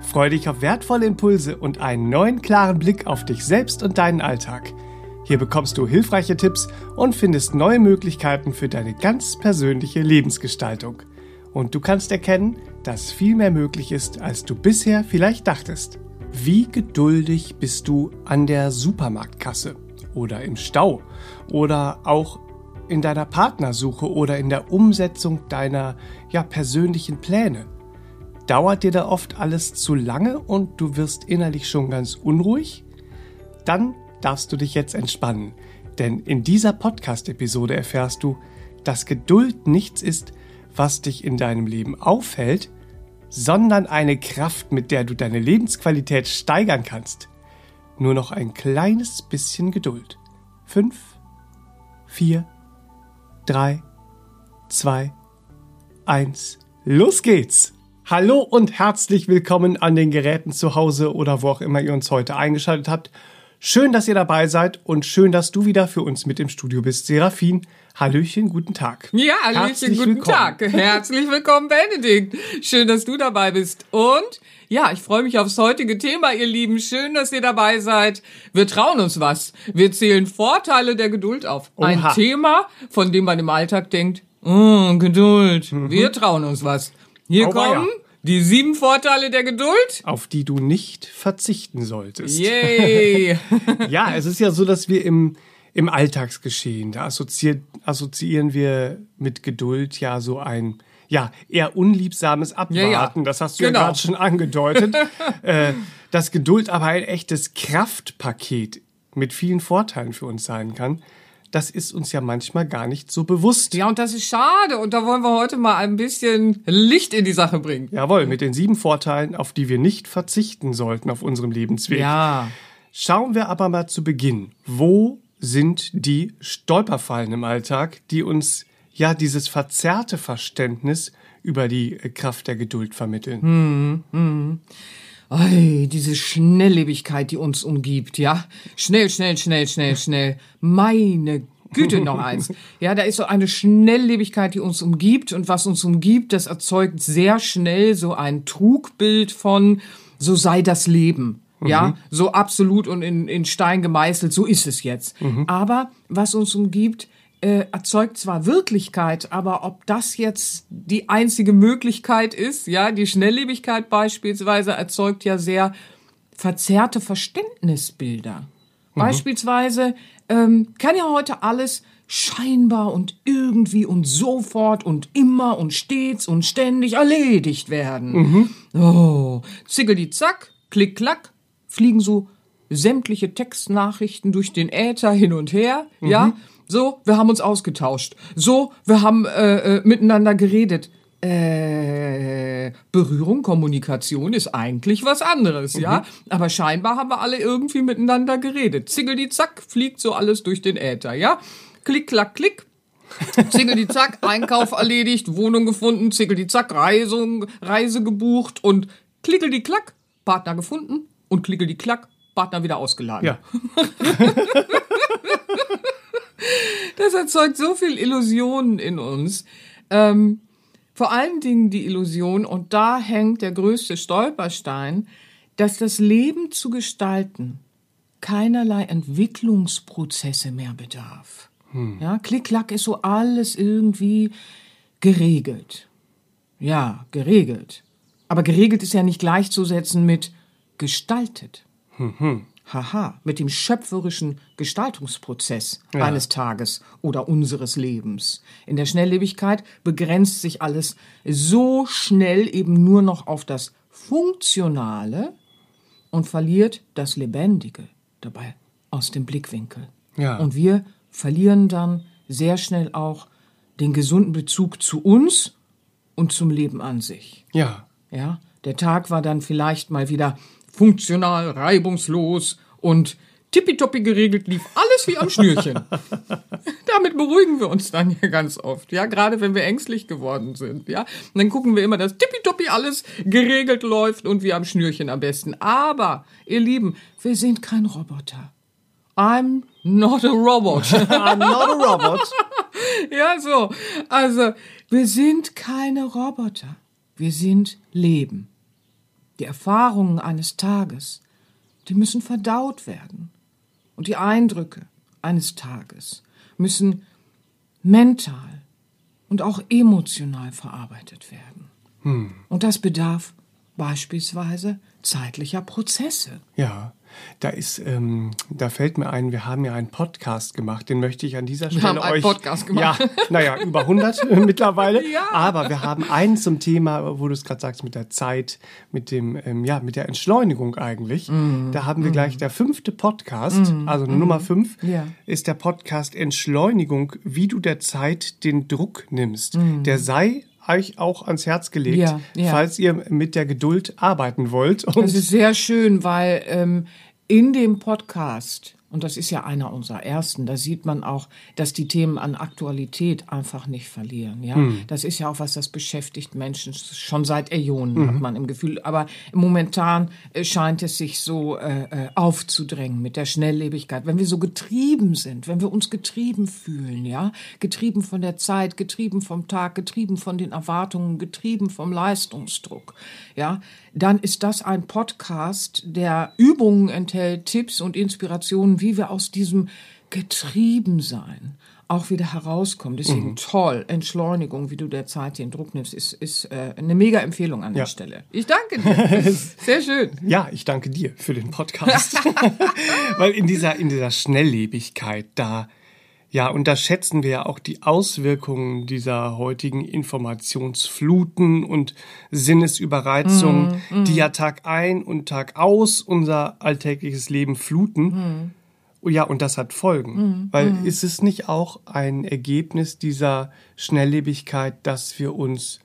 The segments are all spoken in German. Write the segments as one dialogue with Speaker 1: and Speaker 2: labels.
Speaker 1: Freue dich auf wertvolle Impulse und einen neuen klaren Blick auf dich selbst und deinen Alltag. Hier bekommst du hilfreiche Tipps und findest neue Möglichkeiten für deine ganz persönliche Lebensgestaltung. Und du kannst erkennen, dass viel mehr möglich ist, als du bisher vielleicht dachtest. Wie geduldig bist du an der Supermarktkasse oder im Stau oder auch in deiner Partnersuche oder in der Umsetzung deiner ja, persönlichen Pläne? Dauert dir da oft alles zu lange und du wirst innerlich schon ganz unruhig? Dann darfst du dich jetzt entspannen, denn in dieser Podcast-Episode erfährst du, dass Geduld nichts ist, was dich in deinem Leben aufhält, sondern eine Kraft, mit der du deine Lebensqualität steigern kannst. Nur noch ein kleines bisschen Geduld. Fünf, vier, drei, zwei, eins, los geht's! Hallo und herzlich willkommen an den Geräten zu Hause oder wo auch immer ihr uns heute eingeschaltet habt. Schön, dass ihr dabei seid und schön, dass du wieder für uns mit im Studio bist, Serafin. Hallöchen, guten Tag.
Speaker 2: Ja, Hallöchen, Herzlich guten willkommen. Tag. Herzlich willkommen, Benedikt. Schön, dass du dabei bist. Und ja, ich freue mich aufs heutige Thema, ihr Lieben. Schön, dass ihr dabei seid. Wir trauen uns was. Wir zählen Vorteile der Geduld auf. Oha. Ein Thema, von dem man im Alltag denkt, oh, Geduld. Mhm. Wir trauen uns was. Hier Auweia. kommen die sieben Vorteile der Geduld.
Speaker 1: Auf die du nicht verzichten solltest.
Speaker 2: Yay!
Speaker 1: ja, es ist ja so, dass wir im, im Alltagsgeschehen, da assoziieren wir mit Geduld ja so ein, ja, eher unliebsames Abwarten. Ja, ja. Das hast du genau. ja gerade schon angedeutet. äh, dass Geduld aber ein echtes Kraftpaket mit vielen Vorteilen für uns sein kann das ist uns ja manchmal gar nicht so bewusst.
Speaker 2: Ja, und das ist schade. Und da wollen wir heute mal ein bisschen Licht in die Sache bringen.
Speaker 1: Jawohl, mit den sieben Vorteilen, auf die wir nicht verzichten sollten auf unserem Lebensweg.
Speaker 2: Ja.
Speaker 1: Schauen wir aber mal zu Beginn. Wo sind die Stolperfallen im Alltag, die uns ja dieses verzerrte Verständnis über die Kraft der Geduld vermitteln?
Speaker 2: Hm, hm. Oi, diese Schnelllebigkeit, die uns umgibt, ja. Schnell, schnell, schnell, schnell, schnell. Meine Güte, noch eins. Ja, da ist so eine Schnelllebigkeit, die uns umgibt. Und was uns umgibt, das erzeugt sehr schnell so ein Trugbild von, so sei das Leben. Ja, mhm. so absolut und in, in Stein gemeißelt, so ist es jetzt. Mhm. Aber was uns umgibt, äh, erzeugt zwar Wirklichkeit, aber ob das jetzt die einzige Möglichkeit ist, ja, die Schnelllebigkeit beispielsweise erzeugt ja sehr verzerrte Verständnisbilder. Mhm. Beispielsweise ähm, kann ja heute alles scheinbar und irgendwie und sofort und immer und stets und ständig erledigt werden. Mhm. Oh, zickel zack, klick klack, fliegen so sämtliche Textnachrichten durch den Äther hin und her, mhm. ja. So, wir haben uns ausgetauscht. So, wir haben äh, äh, miteinander geredet. Äh, Berührung, Kommunikation ist eigentlich was anderes, mhm. ja. Aber scheinbar haben wir alle irgendwie miteinander geredet. Zingel die Zack, fliegt so alles durch den Äther, ja. Klick, klack, klick. Zingel die Zack, Einkauf erledigt, Wohnung gefunden, Zingel die Zack, Reisung, Reise gebucht und klickel die Klack, Partner gefunden und klickel die Klack, Partner wieder ausgeladen.
Speaker 1: Ja.
Speaker 2: Das erzeugt so viel Illusionen in uns. Ähm, vor allen Dingen die Illusion, und da hängt der größte Stolperstein, dass das Leben zu gestalten keinerlei Entwicklungsprozesse mehr bedarf. Hm. Ja, Klick-Klack ist so alles irgendwie geregelt. Ja, geregelt. Aber geregelt ist ja nicht gleichzusetzen mit gestaltet. Hm, hm haha, mit dem schöpferischen Gestaltungsprozess ja. eines Tages oder unseres Lebens. In der Schnelllebigkeit begrenzt sich alles so schnell eben nur noch auf das Funktionale und verliert das Lebendige dabei aus dem Blickwinkel.
Speaker 1: Ja.
Speaker 2: Und wir verlieren dann sehr schnell auch den gesunden Bezug zu uns und zum Leben an sich.
Speaker 1: Ja.
Speaker 2: Ja, der Tag war dann vielleicht mal wieder funktional, reibungslos und tippitoppi geregelt lief alles wie am Schnürchen. Damit beruhigen wir uns dann ja ganz oft, ja, gerade wenn wir ängstlich geworden sind, ja. Und dann gucken wir immer, dass tippitoppi alles geregelt läuft und wie am Schnürchen am besten. Aber, ihr Lieben, wir sind kein Roboter. I'm not a robot.
Speaker 1: I'm not a robot.
Speaker 2: ja, so. Also, wir sind keine Roboter. Wir sind Leben. Die Erfahrungen eines Tages, die müssen verdaut werden. Und die Eindrücke eines Tages müssen mental und auch emotional verarbeitet werden. Hm. Und das bedarf beispielsweise zeitlicher Prozesse.
Speaker 1: Ja. Da ist, ähm, da fällt mir ein, wir haben ja einen Podcast gemacht, den möchte ich an dieser Stelle
Speaker 2: wir haben
Speaker 1: euch.
Speaker 2: Einen Podcast gemacht.
Speaker 1: Ja, naja, über 100 mittlerweile. Ja. Aber wir haben einen zum Thema, wo du es gerade sagst, mit der Zeit, mit dem, ähm, ja, mit der Entschleunigung eigentlich. Mm. Da haben wir mm. gleich der fünfte Podcast, mm. also Nummer fünf, ja. ist der Podcast Entschleunigung, wie du der Zeit den Druck nimmst. Mm. Der sei euch auch ans Herz gelegt, ja, ja. falls ihr mit der Geduld arbeiten wollt.
Speaker 2: Und das ist sehr schön, weil ähm, in dem Podcast und das ist ja einer unserer ersten. Da sieht man auch, dass die Themen an Aktualität einfach nicht verlieren. Ja, mhm. das ist ja auch was, das beschäftigt Menschen schon seit Äonen, mhm. hat man im Gefühl. Aber momentan äh, scheint es sich so äh, äh, aufzudrängen mit der Schnelllebigkeit. Wenn wir so getrieben sind, wenn wir uns getrieben fühlen, ja, getrieben von der Zeit, getrieben vom Tag, getrieben von den Erwartungen, getrieben vom Leistungsdruck, ja, dann ist das ein Podcast, der Übungen enthält, Tipps und Inspirationen, wie wir aus diesem Getriebensein auch wieder herauskommen. Deswegen mhm. toll, Entschleunigung, wie du der Zeit den Druck nimmst, ist, ist äh, eine mega Empfehlung an ja. der Stelle. Ich danke dir. Sehr schön.
Speaker 1: Ja, ich danke dir für den Podcast. Weil in dieser, in dieser Schnelllebigkeit, da ja, unterschätzen wir ja auch die Auswirkungen dieser heutigen Informationsfluten und Sinnesüberreizung, mm, mm. die ja Tag ein und Tag aus unser alltägliches Leben fluten. Mm. Ja, und das hat Folgen. Mm, Weil mm. ist es nicht auch ein Ergebnis dieser Schnelllebigkeit, dass wir uns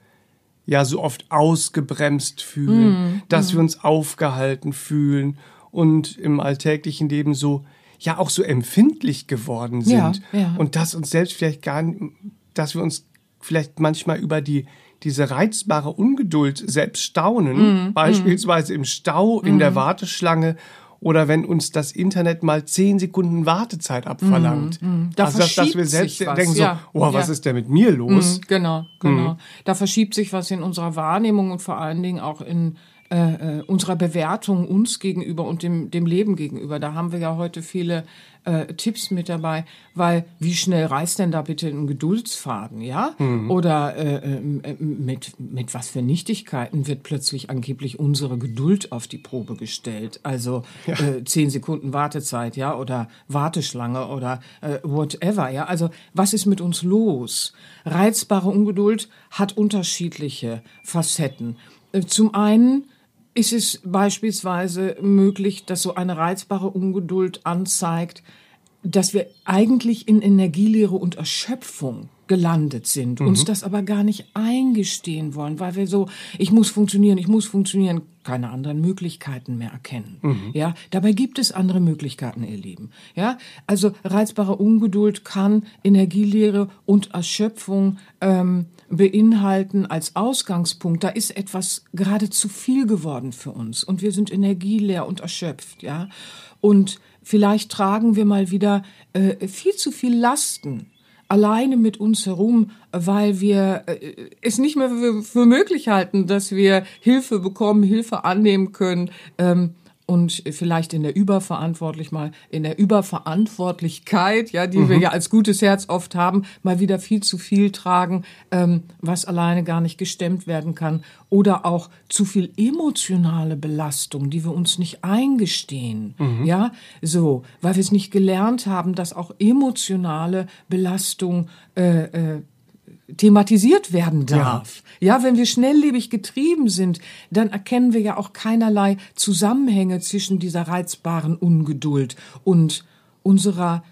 Speaker 1: ja so oft ausgebremst fühlen, mm, dass wir uns aufgehalten fühlen und im alltäglichen Leben so ja auch so empfindlich geworden sind ja, ja. und dass uns selbst vielleicht gar nicht, dass wir uns vielleicht manchmal über die diese reizbare Ungeduld selbst staunen, mm, beispielsweise mm. im Stau, in der Warteschlange oder wenn uns das Internet mal zehn Sekunden Wartezeit abverlangt. Mm, mm.
Speaker 2: Da also dass, dass wir selbst denken
Speaker 1: ja, so, oh, was ja. ist denn mit mir los?
Speaker 2: Mm, genau, genau. Da verschiebt sich was in unserer Wahrnehmung und vor allen Dingen auch in äh, äh, unserer Bewertung uns gegenüber und dem, dem Leben gegenüber. Da haben wir ja heute viele äh, Tipps mit dabei, weil wie schnell reißt denn da bitte ein Geduldsfaden, ja? Mhm. Oder äh, äh, mit, mit was für Nichtigkeiten wird plötzlich angeblich unsere Geduld auf die Probe gestellt? Also ja. äh, zehn Sekunden Wartezeit, ja, oder Warteschlange oder äh, whatever, ja? Also was ist mit uns los? Reizbare Ungeduld hat unterschiedliche Facetten. Äh, zum einen ist es beispielsweise möglich, dass so eine reizbare Ungeduld anzeigt, dass wir eigentlich in Energielehre und Erschöpfung gelandet sind, mhm. uns das aber gar nicht eingestehen wollen, weil wir so, ich muss funktionieren, ich muss funktionieren, keine anderen Möglichkeiten mehr erkennen. Mhm. Ja, dabei gibt es andere Möglichkeiten, ihr Lieben. Ja, also reizbare Ungeduld kann Energielehre und Erschöpfung ähm, beinhalten als Ausgangspunkt. Da ist etwas gerade zu viel geworden für uns und wir sind energieleer und erschöpft. Ja, und vielleicht tragen wir mal wieder äh, viel zu viel Lasten alleine mit uns herum, weil wir äh, es nicht mehr für, für möglich halten, dass wir Hilfe bekommen, Hilfe annehmen können. Ähm, und vielleicht in der Überverantwortlich mal in der Überverantwortlichkeit, ja, die mhm. wir ja als gutes Herz oft haben, mal wieder viel zu viel tragen, ähm, was alleine gar nicht gestemmt werden kann, oder auch zu viel emotionale Belastung, die wir uns nicht eingestehen, mhm. ja, so, weil wir es nicht gelernt haben, dass auch emotionale Belastung äh, äh, thematisiert werden darf. Ja. ja, wenn wir schnelllebig getrieben sind, dann erkennen wir ja auch keinerlei Zusammenhänge zwischen dieser reizbaren Ungeduld und unserer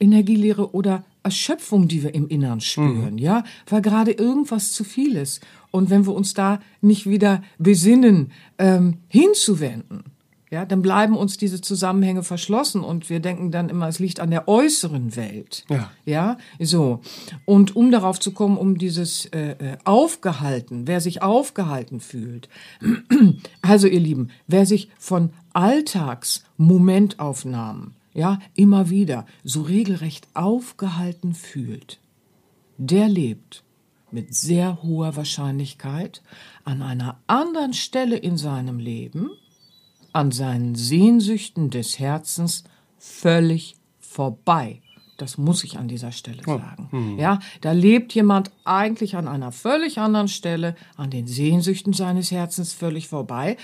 Speaker 2: Energielehre oder Erschöpfung, die wir im Innern spüren, mhm. ja, weil gerade irgendwas zu viel ist. Und wenn wir uns da nicht wieder besinnen, ähm, hinzuwenden, Ja, dann bleiben uns diese Zusammenhänge verschlossen und wir denken dann immer, es liegt an der äußeren Welt.
Speaker 1: Ja.
Speaker 2: Ja, so. Und um darauf zu kommen, um dieses äh, äh aufgehalten, wer sich aufgehalten fühlt. Also ihr Lieben, wer sich von Alltagsmomentaufnahmen, ja, immer wieder so regelrecht aufgehalten fühlt, der lebt mit sehr hoher Wahrscheinlichkeit an einer anderen Stelle in seinem Leben, an seinen Sehnsüchten des Herzens völlig vorbei. Das muss ich an dieser Stelle sagen. Ja, da lebt jemand eigentlich an einer völlig anderen Stelle, an den Sehnsüchten seines Herzens völlig vorbei,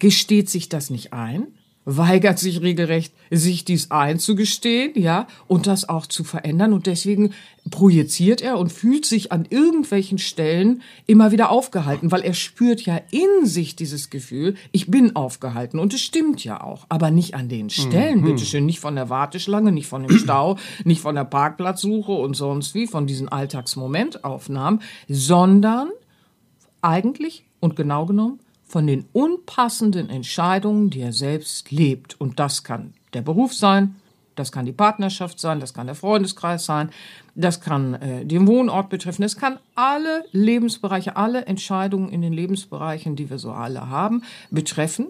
Speaker 2: gesteht sich das nicht ein, weigert sich regelrecht, sich dies einzugestehen, ja, und das auch zu verändern. Und deswegen projiziert er und fühlt sich an irgendwelchen Stellen immer wieder aufgehalten, weil er spürt ja in sich dieses Gefühl, ich bin aufgehalten. Und es stimmt ja auch, aber nicht an den Stellen, mhm. bitteschön, nicht von der Warteschlange, nicht von dem Stau, nicht von der Parkplatzsuche und sonst wie, von diesen Alltagsmomentaufnahmen, sondern eigentlich und genau genommen von den unpassenden Entscheidungen, die er selbst lebt. Und das kann der Beruf sein, das kann die Partnerschaft sein, das kann der Freundeskreis sein, das kann äh, den Wohnort betreffen, das kann alle Lebensbereiche, alle Entscheidungen in den Lebensbereichen, die wir so alle haben, betreffen.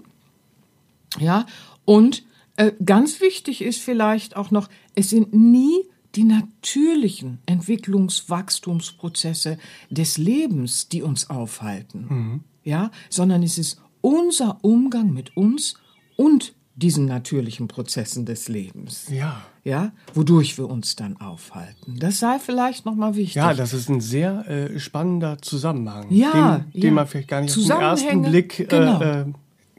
Speaker 2: Ja, und äh, ganz wichtig ist vielleicht auch noch, es sind nie die natürlichen Entwicklungswachstumsprozesse des Lebens, die uns aufhalten. Mhm ja, sondern es ist unser Umgang mit uns und diesen natürlichen Prozessen des Lebens.
Speaker 1: Ja.
Speaker 2: Ja, wodurch wir uns dann aufhalten. Das sei vielleicht nochmal wichtig.
Speaker 1: Ja, das ist ein sehr äh, spannender Zusammenhang.
Speaker 2: Ja,
Speaker 1: den, den
Speaker 2: ja.
Speaker 1: man vielleicht gar nicht auf den ersten Blick äh,
Speaker 2: genau.
Speaker 1: äh,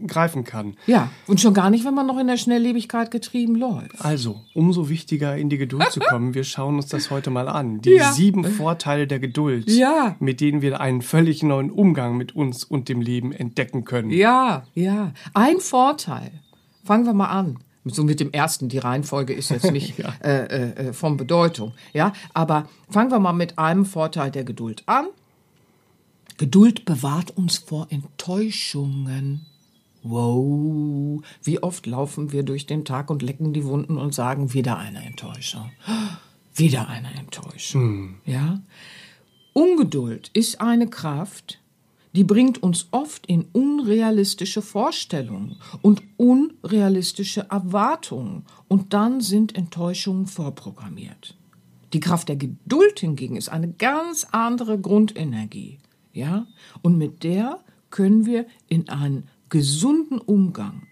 Speaker 1: greifen kann.
Speaker 2: Ja, und schon gar nicht, wenn man noch in der Schnelllebigkeit getrieben läuft.
Speaker 1: Also, umso wichtiger in die Geduld zu kommen. Wir schauen uns das heute mal an. Die
Speaker 2: Ja.
Speaker 1: sieben Vorteile der Geduld,
Speaker 2: Ja.
Speaker 1: mit denen wir einen völlig neuen Umgang mit uns und dem Leben entdecken können.
Speaker 2: Ja, ja. Ein Vorteil. Fangen wir mal an. So mit dem ersten. Die Reihenfolge ist jetzt nicht
Speaker 1: Ja.
Speaker 2: äh, äh, äh, von Bedeutung. Ja, aber fangen wir mal mit einem Vorteil der Geduld an. Geduld bewahrt uns vor Enttäuschungen. Wow, wie oft laufen wir durch den Tag und lecken die Wunden und sagen wieder eine Enttäuschung. Wieder eine Enttäuschung. Ja? Ungeduld ist eine Kraft, die bringt uns oft in unrealistische Vorstellungen und unrealistische Erwartungen und dann sind Enttäuschungen vorprogrammiert. Die Kraft der Geduld hingegen ist eine ganz andere Grundenergie, ja? Und mit der können wir in einen gesunden Umgang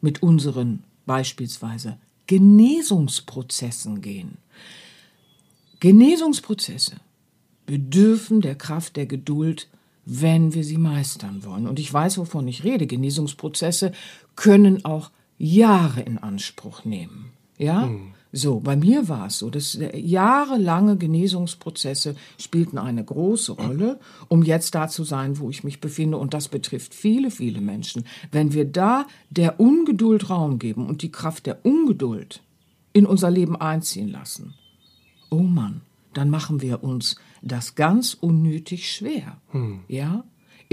Speaker 2: mit unseren beispielsweise Genesungsprozessen gehen. Genesungsprozesse bedürfen der Kraft der Geduld, wenn wir sie meistern wollen. Und ich weiß, wovon ich rede. Genesungsprozesse können auch Jahre in Anspruch nehmen. Ja? So, bei mir war es so, dass äh, jahrelange Genesungsprozesse spielten eine große Rolle, um jetzt da zu sein, wo ich mich befinde. Und das betrifft viele, viele Menschen. Wenn wir da der Ungeduld Raum geben und die Kraft der Ungeduld in unser Leben einziehen lassen, oh Mann, dann machen wir uns das ganz unnötig schwer. Ja?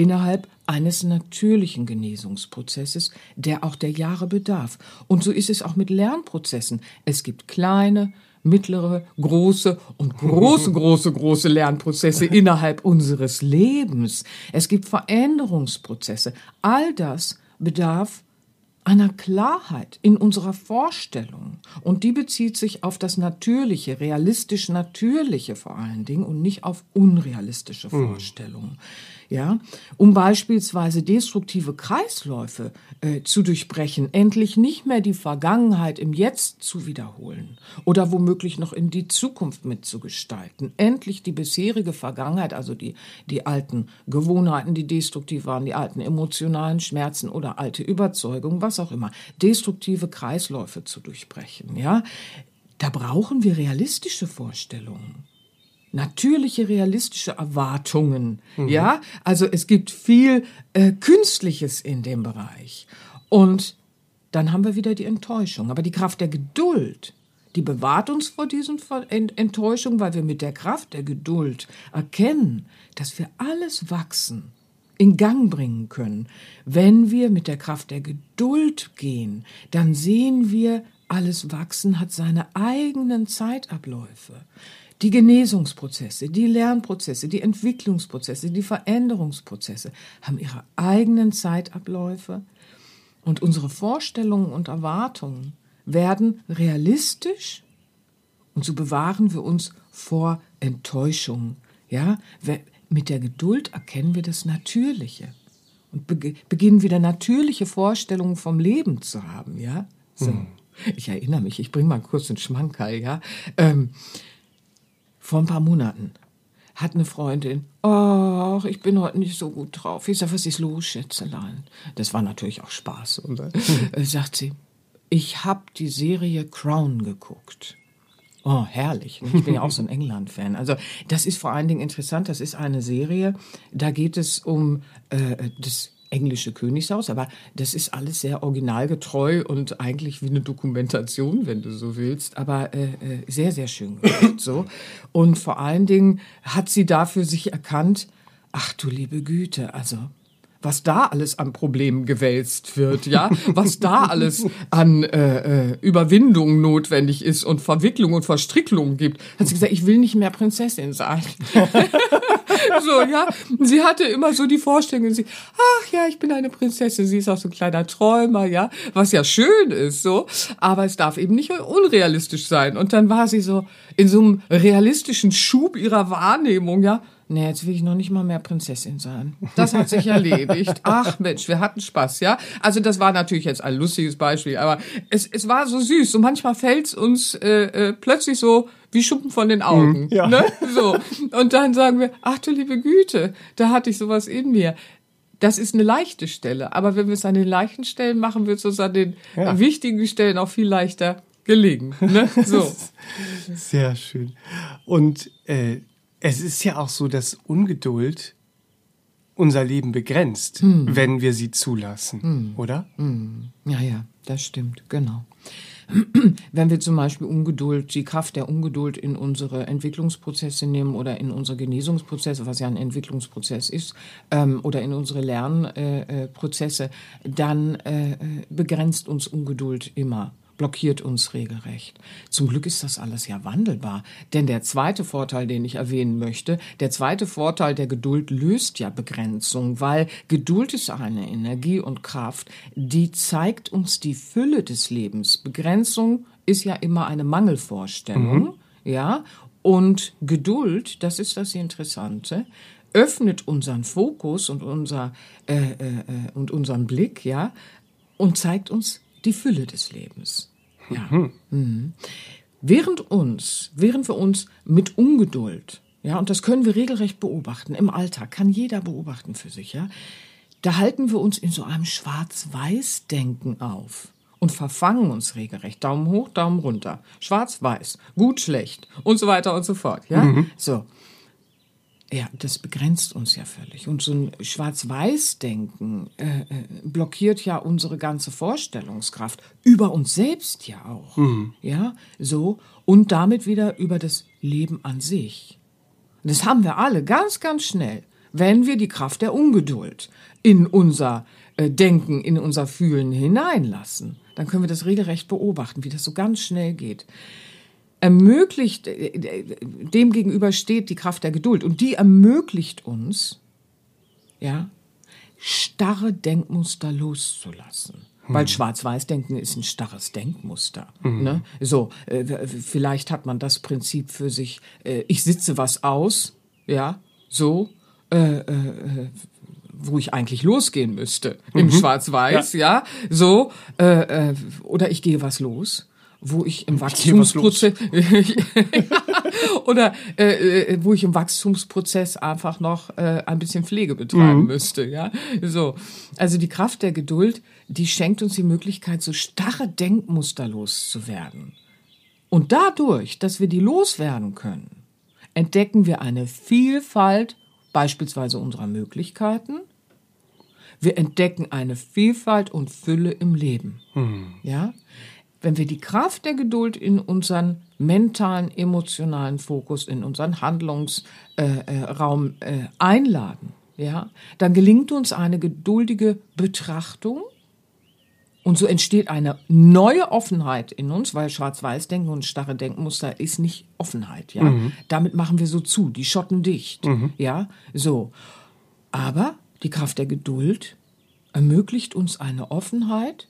Speaker 2: Innerhalb eines natürlichen Genesungsprozesses, der auch der Jahre bedarf. Und so ist es auch mit Lernprozessen. Es gibt kleine, mittlere, große und große, große, große Lernprozesse innerhalb unseres Lebens. Es gibt Veränderungsprozesse. All das bedarf einer Klarheit in unserer Vorstellung. Und die bezieht sich auf das Natürliche, realistisch Natürliche vor allen Dingen und nicht auf unrealistische Vorstellungen. Ja, um beispielsweise destruktive Kreisläufe äh, zu durchbrechen, endlich nicht mehr die Vergangenheit im Jetzt zu wiederholen oder womöglich noch in die Zukunft mitzugestalten, endlich die bisherige Vergangenheit, also die, die alten Gewohnheiten, die destruktiv waren, die alten emotionalen Schmerzen oder alte Überzeugungen, was auch immer, destruktive Kreisläufe zu durchbrechen, ja. Da brauchen wir realistische Vorstellungen natürliche, realistische Erwartungen. Ja, also es gibt viel äh, Künstliches in dem Bereich. Und dann haben wir wieder die Enttäuschung. Aber die Kraft der Geduld, die bewahrt uns vor diesen Enttäuschungen, weil wir mit der Kraft der Geduld erkennen, dass wir alles wachsen in Gang bringen können. Wenn wir mit der Kraft der Geduld gehen, dann sehen wir, alles Wachsen hat seine eigenen Zeitabläufe. Die Genesungsprozesse, die Lernprozesse, die Entwicklungsprozesse, die Veränderungsprozesse haben ihre eigenen Zeitabläufe und unsere Vorstellungen und Erwartungen werden realistisch und so bewahren wir uns vor Enttäuschung. Ja, mit der Geduld erkennen wir das Natürliche und beginnen wieder natürliche Vorstellungen vom Leben zu haben. Ja, so. Hm. Ich erinnere mich, ich bringe mal kurz einen Schmankerl. Ja, ähm, vor ein paar Monaten hat eine Freundin, ach, ich bin heute nicht so gut drauf. Ich sage, was ist los, Schätzelein? Das war natürlich auch Spaß. Und dann äh, sagt sie, ich habe die Serie Crown geguckt. Oh, herrlich. Ich bin ja auch so ein England-Fan. Also das ist vor allen Dingen interessant. Das ist eine Serie, da geht es um äh, das englische Königshaus, aber das ist alles sehr originalgetreu und eigentlich wie eine Dokumentation, wenn du so willst, aber äh, äh sehr, sehr schön gemacht. so. Und vor allen Dingen hat sie dafür sich erkannt, ach du liebe Güte, also was da alles an Problemen gewälzt wird, ja, was da alles an äh, äh, Überwindung notwendig ist und Verwicklung und Verstricklung gibt, hat sie gesagt, ich will nicht mehr Prinzessin sein. so, ja, sie hatte immer so die Vorstellung, sie, ach ja, ich bin eine Prinzessin, sie ist auch so ein kleiner Träumer, ja, was ja schön ist, so, aber es darf eben nicht unrealistisch sein. Und dann war sie so in so einem realistischen Schub ihrer Wahrnehmung, ja, Nee, jetzt will ich noch nicht mal mehr Prinzessin sein. Das hat sich erledigt. Ach Mensch, wir hatten Spaß, ja? Also das war natürlich jetzt ein lustiges Beispiel, aber es, es war so süß. Und manchmal fällt's uns äh, äh, plötzlich so wie Schuppen von den Augen. Mhm, ja. ne? So. Und dann sagen wir, ach du liebe Güte, da hatte ich sowas in mir. Das ist eine leichte Stelle. Aber wenn wir es an den leichten Stellen machen, wird es uns an den ja. wichtigen Stellen auch viel leichter gelegen. Ne? So.
Speaker 1: Sehr schön. Und äh, es ist ja auch so, dass Ungeduld unser Leben begrenzt, hm. wenn wir sie zulassen, hm. oder?
Speaker 2: Hm. Ja, ja, das stimmt, genau. Wenn wir zum Beispiel Ungeduld, die Kraft der Ungeduld in unsere Entwicklungsprozesse nehmen oder in unsere Genesungsprozesse, was ja ein Entwicklungsprozess ist, ähm, oder in unsere Lernprozesse, äh, äh, dann äh, äh, begrenzt uns Ungeduld immer blockiert uns regelrecht. Zum Glück ist das alles ja wandelbar. Denn der zweite Vorteil, den ich erwähnen möchte, der zweite Vorteil der Geduld löst ja Begrenzung, weil Geduld ist eine Energie und Kraft, die zeigt uns die Fülle des Lebens. Begrenzung ist ja immer eine Mangelvorstellung, mhm. ja, und Geduld, das ist das Interessante, öffnet unseren Fokus und unser äh, äh, äh und unseren Blick, ja, und zeigt uns die Fülle des Lebens. Ja. Mhm. Mhm. Während uns, während wir uns mit Ungeduld, ja, und das können wir regelrecht beobachten, im Alltag, kann jeder beobachten für sich, ja, da halten wir uns in so einem Schwarz-Weiß-Denken auf und verfangen uns regelrecht. Daumen hoch, Daumen runter. Schwarz-Weiß, gut, schlecht und so weiter und so fort, ja. Mhm. So. Ja, das begrenzt uns ja völlig. Und so ein Schwarz-Weiß-Denken äh, äh, blockiert ja unsere ganze Vorstellungskraft über uns selbst ja auch. Mhm. Ja, so. Und damit wieder über das Leben an sich. Das haben wir alle ganz, ganz schnell, wenn wir die Kraft der Ungeduld in unser äh, Denken, in unser Fühlen hineinlassen. Dann können wir das regelrecht beobachten, wie das so ganz schnell geht ermöglicht, äh, äh, dem gegenüber steht die Kraft der Geduld und die ermöglicht uns, ja, starre Denkmuster loszulassen. Hm. Weil Schwarz-Weiß-Denken ist ein starres Denkmuster. Mhm. Ne? So, äh, vielleicht hat man das Prinzip für sich, äh, ich sitze was aus, ja, so, äh, äh, wo ich eigentlich losgehen müsste, im mhm. Schwarz-Weiß, ja. ja, so, oder ich gehe was los wo ich im Wachstumsprozess oder äh, äh, wo ich im Wachstumsprozess einfach noch äh, ein bisschen Pflege betreiben mhm. müsste, ja. So, also die Kraft der Geduld, die schenkt uns die Möglichkeit, so starre Denkmuster loszuwerden. Und dadurch, dass wir die loswerden können, entdecken wir eine Vielfalt beispielsweise unserer Möglichkeiten. Wir entdecken eine Vielfalt und Fülle im Leben. Mhm. Ja, wenn wir die Kraft der Geduld in unseren mentalen, emotionalen Fokus, in unseren Handlungsraum äh, äh, einladen, ja, dann gelingt uns eine geduldige Betrachtung und so entsteht eine neue Offenheit in uns, weil Schwarz-Weiß-Denken und starre Denkmuster ist nicht Offenheit, ja. Mhm. Damit machen wir so zu, die Schotten dicht, mhm. ja, so. Aber die Kraft der Geduld ermöglicht uns eine Offenheit,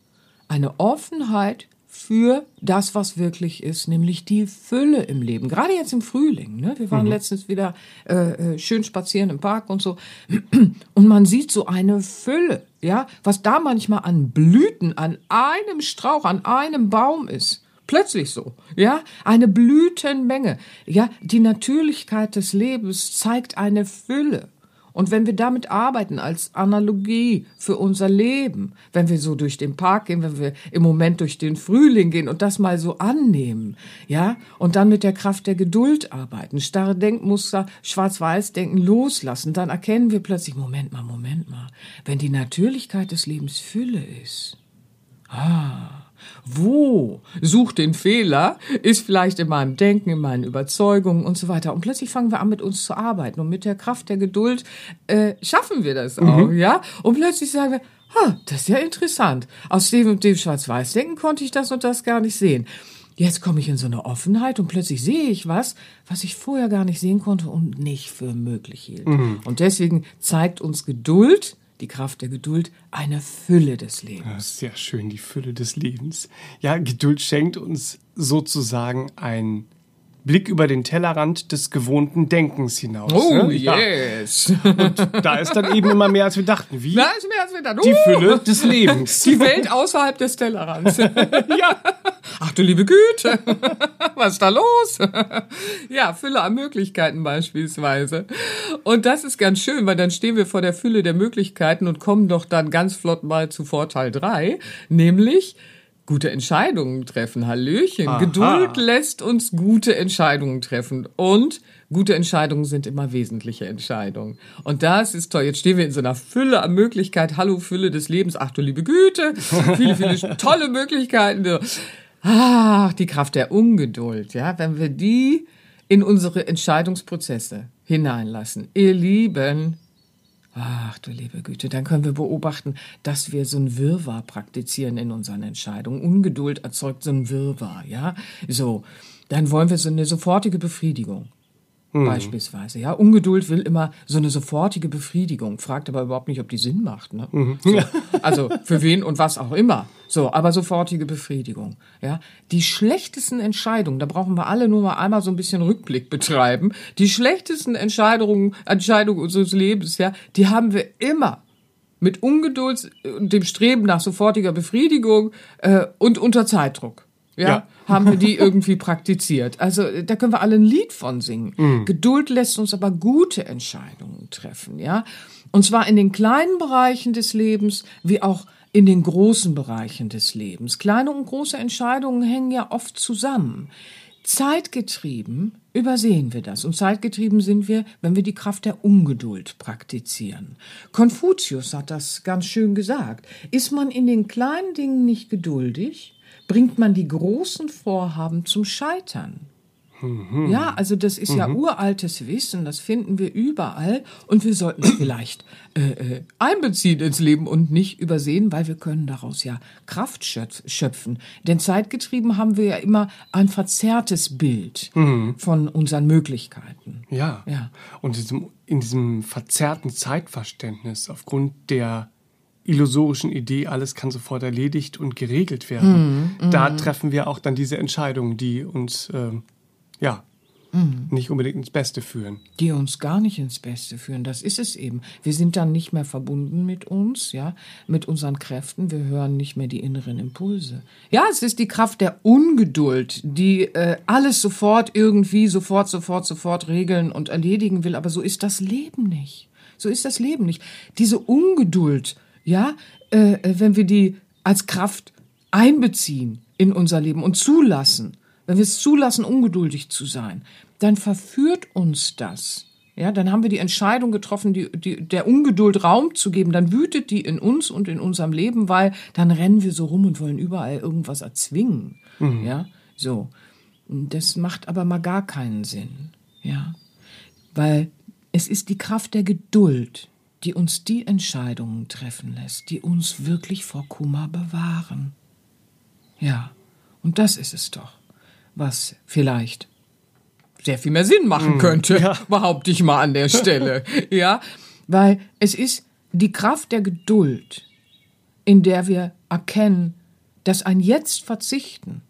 Speaker 2: eine Offenheit für das, was wirklich ist, nämlich die Fülle im Leben. Gerade jetzt im Frühling. Ne? Wir waren mhm. letztens wieder äh, äh schön spazieren im Park und so. Und man sieht so eine Fülle, ja, was da manchmal an Blüten, an einem Strauch, an einem Baum ist. Plötzlich so, ja, eine Blütenmenge. Ja, die Natürlichkeit des Lebens zeigt eine Fülle. Und wenn wir damit arbeiten als Analogie für unser Leben, wenn wir so durch den Park gehen, wenn wir im Moment durch den Frühling gehen und das mal so annehmen, ja, und dann mit der Kraft der Geduld arbeiten, starre Denkmuster, Schwarz-Weiß-Denken loslassen, dann erkennen wir plötzlich, Moment mal, Moment mal, wenn die Natürlichkeit des Lebens Fülle ist. Ah, wo sucht den Fehler? Ist vielleicht in meinem Denken, in meinen Überzeugungen und so weiter. Und plötzlich fangen wir an, mit uns zu arbeiten. Und mit der Kraft der Geduld äh, schaffen wir das auch, mhm. ja? Und plötzlich sagen wir, ha, das ist ja interessant. Aus dem und dem Schwarz-Weiß-Denken konnte ich das und das gar nicht sehen. Jetzt komme ich in so eine Offenheit und plötzlich sehe ich was, was ich vorher gar nicht sehen konnte und nicht für möglich hielt. Mhm. Und deswegen zeigt uns Geduld, die Kraft der Geduld, eine Fülle des Lebens. Ja,
Speaker 1: sehr schön, die Fülle des Lebens. Ja, Geduld schenkt uns sozusagen ein Blick über den Tellerrand des gewohnten Denkens hinaus.
Speaker 2: Oh, ne? yes.
Speaker 1: Und da ist dann eben immer mehr, als wir dachten. Wie?
Speaker 2: Da ist mehr, als wir dachten.
Speaker 1: Die Fülle des Lebens.
Speaker 2: Die Welt außerhalb des Tellerrands. ja. Ach du liebe Güte. Was ist da los? ja, Fülle an Möglichkeiten beispielsweise. Und das ist ganz schön, weil dann stehen wir vor der Fülle der Möglichkeiten und kommen doch dann ganz flott mal zu Vorteil drei, nämlich gute Entscheidungen treffen. Hallöchen. Aha. Geduld lässt uns gute Entscheidungen treffen. Und gute Entscheidungen sind immer wesentliche Entscheidungen. Und das ist toll. Jetzt stehen wir in so einer Fülle an Möglichkeiten. Hallo, Fülle des Lebens. Ach du liebe Güte. Viele, viele tolle Möglichkeiten. Ach, die Kraft der Ungeduld. Ja, wenn wir die in unsere Entscheidungsprozesse hineinlassen. Ihr Lieben, Ach du liebe Güte, dann können wir beobachten, dass wir so ein Wirrwarr praktizieren in unseren Entscheidungen. Ungeduld erzeugt so ein Wirrwarr, ja? So, dann wollen wir so eine sofortige Befriedigung. Mhm. Beispielsweise, ja. Ungeduld will immer so eine sofortige Befriedigung, fragt aber überhaupt nicht, ob die Sinn macht, ne? Mhm. So. Also für wen und was auch immer. So, aber sofortige Befriedigung, ja. Die schlechtesten Entscheidungen, da brauchen wir alle nur mal einmal so ein bisschen Rückblick betreiben. Die schlechtesten Entscheidungen, Entscheidungen unseres Lebens, ja, die haben wir immer mit Ungeduld und dem Streben nach sofortiger Befriedigung äh, und unter Zeitdruck. Ja, ja, haben wir die irgendwie praktiziert. Also da können wir alle ein Lied von singen. Mhm. Geduld lässt uns aber gute Entscheidungen treffen, ja. Und zwar in den kleinen Bereichen des Lebens wie auch in den großen Bereichen des Lebens. Kleine und große Entscheidungen hängen ja oft zusammen. Zeitgetrieben übersehen wir das. Und zeitgetrieben sind wir, wenn wir die Kraft der Ungeduld praktizieren. Konfuzius hat das ganz schön gesagt. Ist man in den kleinen Dingen nicht geduldig, bringt man die großen Vorhaben zum Scheitern. Mhm. Ja, also das ist mhm. ja uraltes Wissen, das finden wir überall und wir sollten es vielleicht äh, äh, einbeziehen ins Leben und nicht übersehen, weil wir können daraus ja Kraft schöpfen. Denn zeitgetrieben haben wir ja immer ein verzerrtes Bild mhm. von unseren Möglichkeiten.
Speaker 1: Ja. ja. Und in diesem, in diesem verzerrten Zeitverständnis aufgrund der illusorischen Idee, alles kann sofort erledigt und geregelt werden. Mm, mm. Da treffen wir auch dann diese Entscheidungen, die uns äh, ja mm. nicht unbedingt ins Beste führen.
Speaker 2: Die uns gar nicht ins Beste führen. Das ist es eben. Wir sind dann nicht mehr verbunden mit uns, ja, mit unseren Kräften. Wir hören nicht mehr die inneren Impulse. Ja, es ist die Kraft der Ungeduld, die äh, alles sofort irgendwie, sofort, sofort, sofort regeln und erledigen will. Aber so ist das Leben nicht. So ist das Leben nicht. Diese Ungeduld ja, äh, äh, wenn wir die als Kraft einbeziehen in unser Leben und zulassen, wenn wir es zulassen, ungeduldig zu sein, dann verführt uns das. Ja, dann haben wir die Entscheidung getroffen, die, die, der Ungeduld Raum zu geben. Dann wütet die in uns und in unserem Leben, weil dann rennen wir so rum und wollen überall irgendwas erzwingen. Mhm. Ja, so. Das macht aber mal gar keinen Sinn. Ja, weil es ist die Kraft der Geduld, die uns die Entscheidungen treffen lässt, die uns wirklich vor Kummer bewahren. Ja, und das ist es doch, was vielleicht sehr viel mehr Sinn machen könnte, ja. behaupte ich mal an der Stelle. ja, weil es ist die Kraft der Geduld, in der wir erkennen, dass ein Jetzt verzichten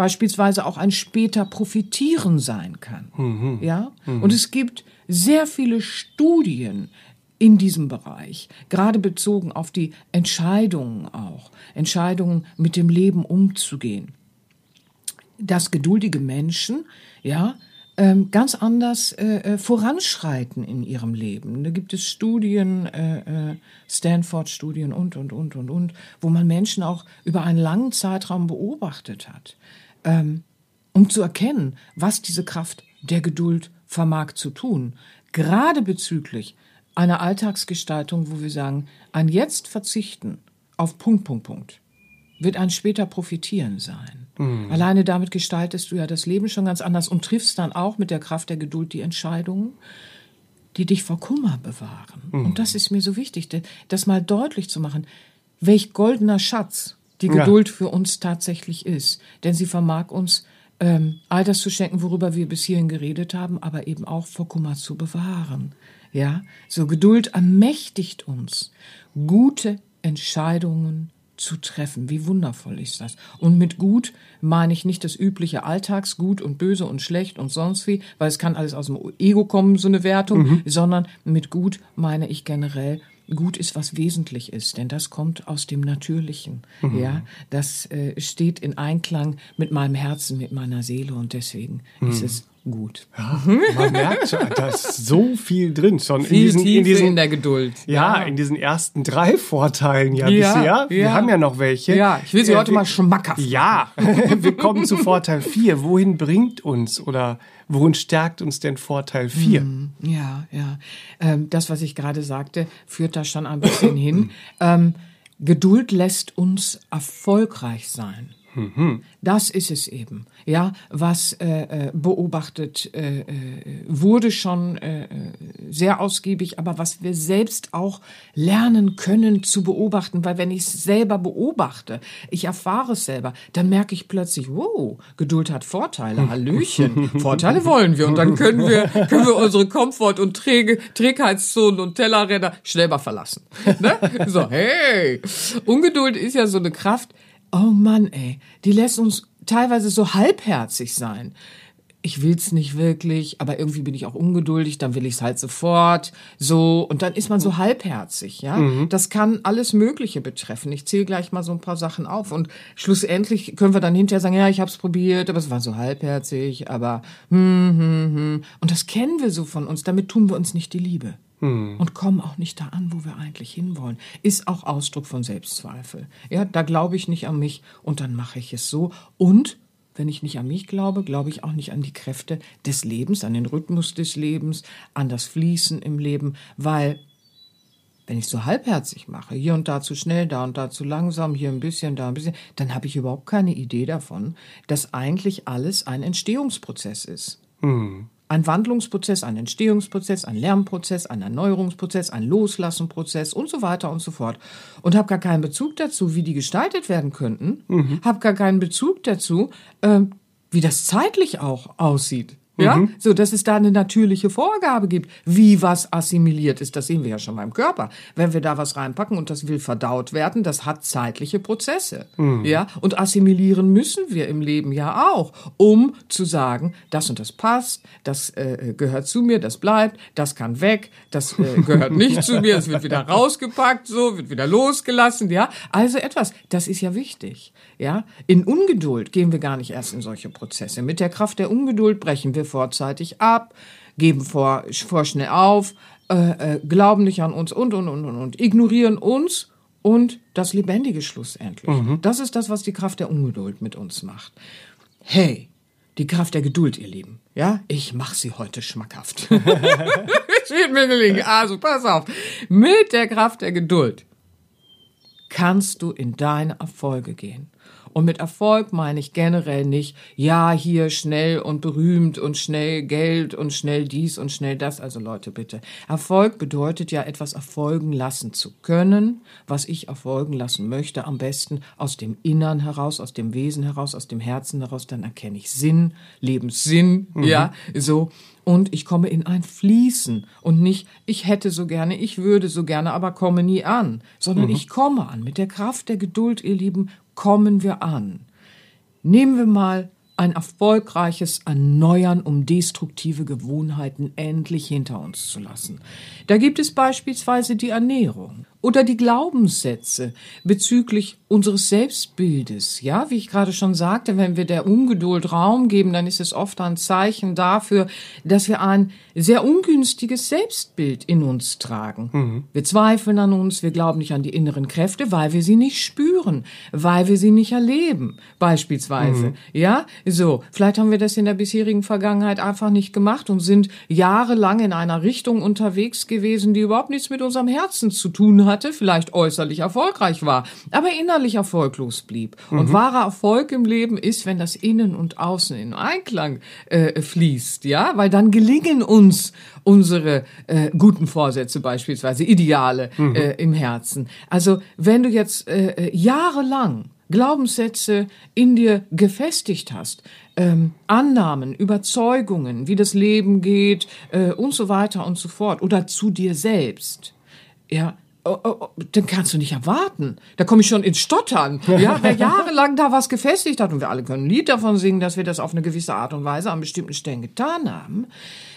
Speaker 2: beispielsweise auch ein später Profitieren sein kann. Mhm. Ja? Mhm. Und es gibt sehr viele Studien in diesem Bereich, gerade bezogen auf die Entscheidungen auch, Entscheidungen mit dem Leben umzugehen. Dass geduldige Menschen, ja, ähm, ganz anders äh, äh, voranschreiten in ihrem Leben. Da gibt es Studien, äh, äh, Stanford-Studien und, und, und, und, und, wo man Menschen auch über einen langen Zeitraum beobachtet hat, ähm, um zu erkennen, was diese Kraft der Geduld vermag zu tun. Gerade bezüglich einer Alltagsgestaltung, wo wir sagen, ein Jetzt verzichten auf Punkt, Punkt, Punkt, wird ein später Profitieren sein. Mhm. Alleine damit gestaltest du ja das Leben schon ganz anders und triffst dann auch mit der Kraft der Geduld die Entscheidungen, die dich vor Kummer bewahren. Mhm. Und das ist mir so wichtig, das mal deutlich zu machen, welch goldener Schatz die Geduld ja. für uns tatsächlich ist. Denn sie vermag uns ähm, all das zu schenken, worüber wir bis hierhin geredet haben, aber eben auch vor Kummer zu bewahren. Ja, so Geduld ermächtigt uns, gute Entscheidungen zu treffen. Wie wundervoll ist das? Und mit gut meine ich nicht das übliche Alltagsgut und böse und schlecht und sonst wie, weil es kann alles aus dem Ego kommen, so eine Wertung, mhm. sondern mit gut meine ich generell gut ist, was wesentlich ist, denn das kommt aus dem Natürlichen. Mhm. Ja, das äh, steht in Einklang mit meinem Herzen, mit meiner Seele und deswegen mhm. ist es gut.
Speaker 1: Ja, man merkt, da ist so viel drin schon
Speaker 2: viel in diesen, in, diesen, in der Geduld.
Speaker 1: Ja, ja, in diesen ersten drei Vorteilen ja, ja bisher. Wir ja. haben ja noch welche.
Speaker 2: Ja, ich will sie äh, heute wir, mal schmackhaft.
Speaker 1: Ja, wir kommen zu Vorteil 4. Wohin bringt uns oder wohin stärkt uns denn Vorteil 4? Mm,
Speaker 2: ja, ja. Ähm, das, was ich gerade sagte, führt da schon ein bisschen hin. Ähm, Geduld lässt uns erfolgreich sein. Mhm. Das ist es eben, ja, was äh, äh, beobachtet äh, äh, wurde schon äh, äh, sehr ausgiebig, aber was wir selbst auch lernen können zu beobachten, weil wenn ich es selber beobachte, ich erfahre es selber, dann merke ich plötzlich, wow, Geduld hat Vorteile, Hallöchen, Vorteile wollen wir und dann können wir können wir unsere Komfort- und Träge, Trägheitszonen und Tellerräder schnell mal verlassen. Ne? So, hey, Ungeduld ist ja so eine Kraft Oh Mann, ey, die lässt uns teilweise so halbherzig sein. Ich will's nicht wirklich, aber irgendwie bin ich auch ungeduldig, dann will ich's halt sofort. So, und dann ist man so halbherzig, ja? Mhm. Das kann alles Mögliche betreffen. Ich zähle gleich mal so ein paar Sachen auf und schlussendlich können wir dann hinterher sagen, ja, ich hab's probiert, aber es war so halbherzig, aber hm, hm, hm. Und das kennen wir so von uns, damit tun wir uns nicht die Liebe hm. und kommen auch nicht da an, wo wir eigentlich hinwollen. Ist auch Ausdruck von Selbstzweifel. Ja, da glaube ich nicht an mich und dann mache ich es so. Und wenn ich nicht an mich glaube, glaube ich auch nicht an die Kräfte des Lebens, an den Rhythmus des Lebens, an das Fließen im Leben, weil wenn ich so halbherzig mache, hier und da zu schnell, da und da zu langsam, hier ein bisschen, da ein bisschen, dann habe ich überhaupt keine Idee davon, dass eigentlich alles ein Entstehungsprozess ist. Hm ein Wandlungsprozess, ein Entstehungsprozess, ein Lernprozess, ein Erneuerungsprozess, ein Loslassenprozess und so weiter und so fort. Und habe gar keinen Bezug dazu, wie die gestaltet werden könnten. Mhm. Habe gar keinen Bezug dazu, äh, wie das zeitlich auch aussieht. Ja, mhm. so dass es da eine natürliche Vorgabe gibt, wie was assimiliert ist. Das sehen wir ja schon beim Körper. Wenn wir da was reinpacken und das will verdaut werden, das hat zeitliche Prozesse. Mhm. Ja, und assimilieren müssen wir im Leben ja auch, um zu sagen, das und das passt, das äh, gehört zu mir, das bleibt, das kann weg, das äh, gehört nicht zu mir, es wird wieder rausgepackt, so wird wieder losgelassen. Ja, also etwas. Das ist ja wichtig. Ja, in Ungeduld gehen wir gar nicht erst in solche Prozesse. Mit der Kraft der Ungeduld brechen wir vorzeitig ab, geben vor, vorschnell auf, äh, äh, glauben nicht an uns und, und, und, und, und, ignorieren uns und das Lebendige schlussendlich. Mhm. Das ist das, was die Kraft der Ungeduld mit uns macht. Hey, die Kraft der Geduld, ihr Lieben. Ja, ich mach sie heute schmackhaft. Steht mir gelingen. Also, pass auf. Mit der Kraft der Geduld kannst du in deine Erfolge gehen Und mit Erfolg meine ich generell nicht, ja, hier schnell und berühmt und schnell Geld und schnell dies und schnell das. Also Leute, bitte. Erfolg bedeutet ja, etwas erfolgen lassen zu können, was ich erfolgen lassen möchte, am besten aus dem Innern heraus, aus dem Wesen heraus, aus dem Herzen heraus. Dann erkenne ich Sinn, Lebenssinn, mhm. ja, so und ich komme in ein Fließen und nicht, ich hätte so gerne, ich würde so gerne, aber komme nie an, sondern mhm. ich komme an. Mit der Kraft der Geduld, ihr Lieben, kommen wir an. Nehmen wir mal ein erfolgreiches Erneuern, um destruktive Gewohnheiten endlich hinter uns zu lassen. Da gibt es beispielsweise die Ernährung oder die Glaubenssätze bezüglich unseres Selbstbildes. Ja, wie ich gerade schon sagte, wenn wir der Ungeduld Raum geben, dann ist es oft ein Zeichen dafür, dass wir ein sehr ungünstiges Selbstbild in uns tragen. Mhm. Wir zweifeln an uns, wir glauben nicht an die inneren Kräfte, weil wir sie nicht spüren, weil wir sie nicht erleben, beispielsweise. Mhm. Ja, so. Vielleicht haben wir das in der bisherigen Vergangenheit einfach nicht gemacht und sind jahrelang in einer Richtung unterwegs gewesen, die überhaupt nichts mit unserem Herzen zu tun hatte, vielleicht äußerlich erfolgreich war, aber innerlich erfolglos blieb. Mhm. Und wahrer Erfolg im Leben ist, wenn das Innen und Außen in Einklang äh, fließt, ja, weil dann gelingen uns unsere äh, guten Vorsätze beispielsweise, Ideale mhm. äh, im Herzen. Also wenn du jetzt äh, äh jahrelang Glaubenssätze in dir gefestigt hast, ähm, Annahmen, Überzeugungen, wie das Leben geht äh, und so weiter und so fort oder zu dir selbst, ja, Oh, oh, oh, dann kannst du nicht erwarten. Da komme ich schon ins Stottern. Ja, wer jahrelang da was gefestigt hat und wir alle können ein Lied davon singen, dass wir das auf eine gewisse Art und Weise an bestimmten Stellen getan haben,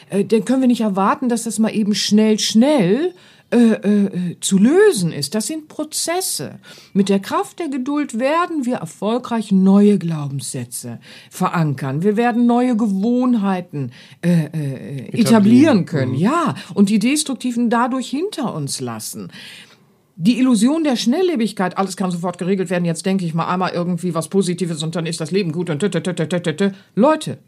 Speaker 2: äh, dann können wir nicht erwarten, dass das mal eben schnell, schnell äh, äh, zu lösen ist. Das sind Prozesse. Mit der Kraft der Geduld werden wir erfolgreich neue Glaubenssätze verankern. Wir werden neue Gewohnheiten äh, äh, etablieren. können. Mhm. Ja, und die destruktiven dadurch hinter uns lassen. Die Illusion der Schnelllebigkeit, alles kann sofort geregelt werden. Jetzt denke ich mal einmal irgendwie was Positives und dann ist das Leben gut und t -t -t Leute,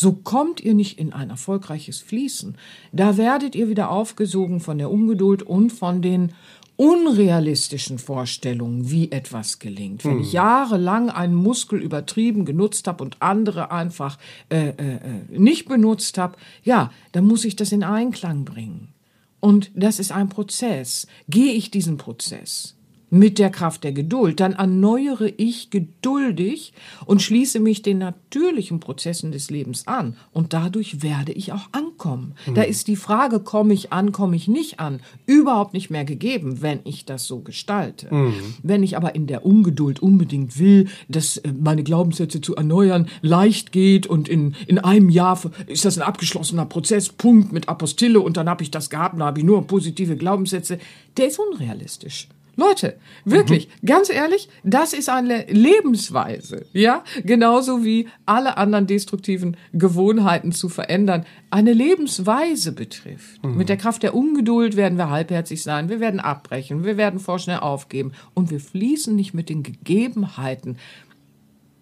Speaker 2: so kommt ihr nicht in ein erfolgreiches Fließen. Da werdet ihr wieder aufgesogen von der Ungeduld und von den unrealistischen Vorstellungen, wie etwas gelingt. Wenn hm. ich jahrelang einen Muskel übertrieben genutzt habe und andere einfach äh, äh, äh, nicht benutzt habe, ja, dann muss ich das in Einklang bringen. Und das ist ein Prozess. Gehe ich diesen Prozess? Mit der Kraft der Geduld, dann erneuere ich geduldig und schließe mich den natürlichen Prozessen des Lebens an. Und dadurch werde ich auch ankommen. Mhm. Da ist die Frage, komme ich an, komme ich nicht an, überhaupt nicht mehr gegeben, wenn ich das so gestalte. Mhm. Wenn ich aber in der Ungeduld unbedingt will, dass äh, meine Glaubenssätze zu erneuern leicht geht und in, in einem Jahr ist das ein abgeschlossener Prozess, Punkt mit Apostille und dann habe ich das gehabt, dann habe ich nur positive Glaubenssätze, der ist unrealistisch. Leute, wirklich, mhm. ganz ehrlich, das ist eine Lebensweise, ja, genauso wie alle anderen destruktiven Gewohnheiten zu verändern, eine Lebensweise betrifft. Mhm. Mit der Kraft der Ungeduld werden wir halbherzig sein, wir werden abbrechen, wir werden vorschnell aufgeben und wir fließen nicht mit den Gegebenheiten,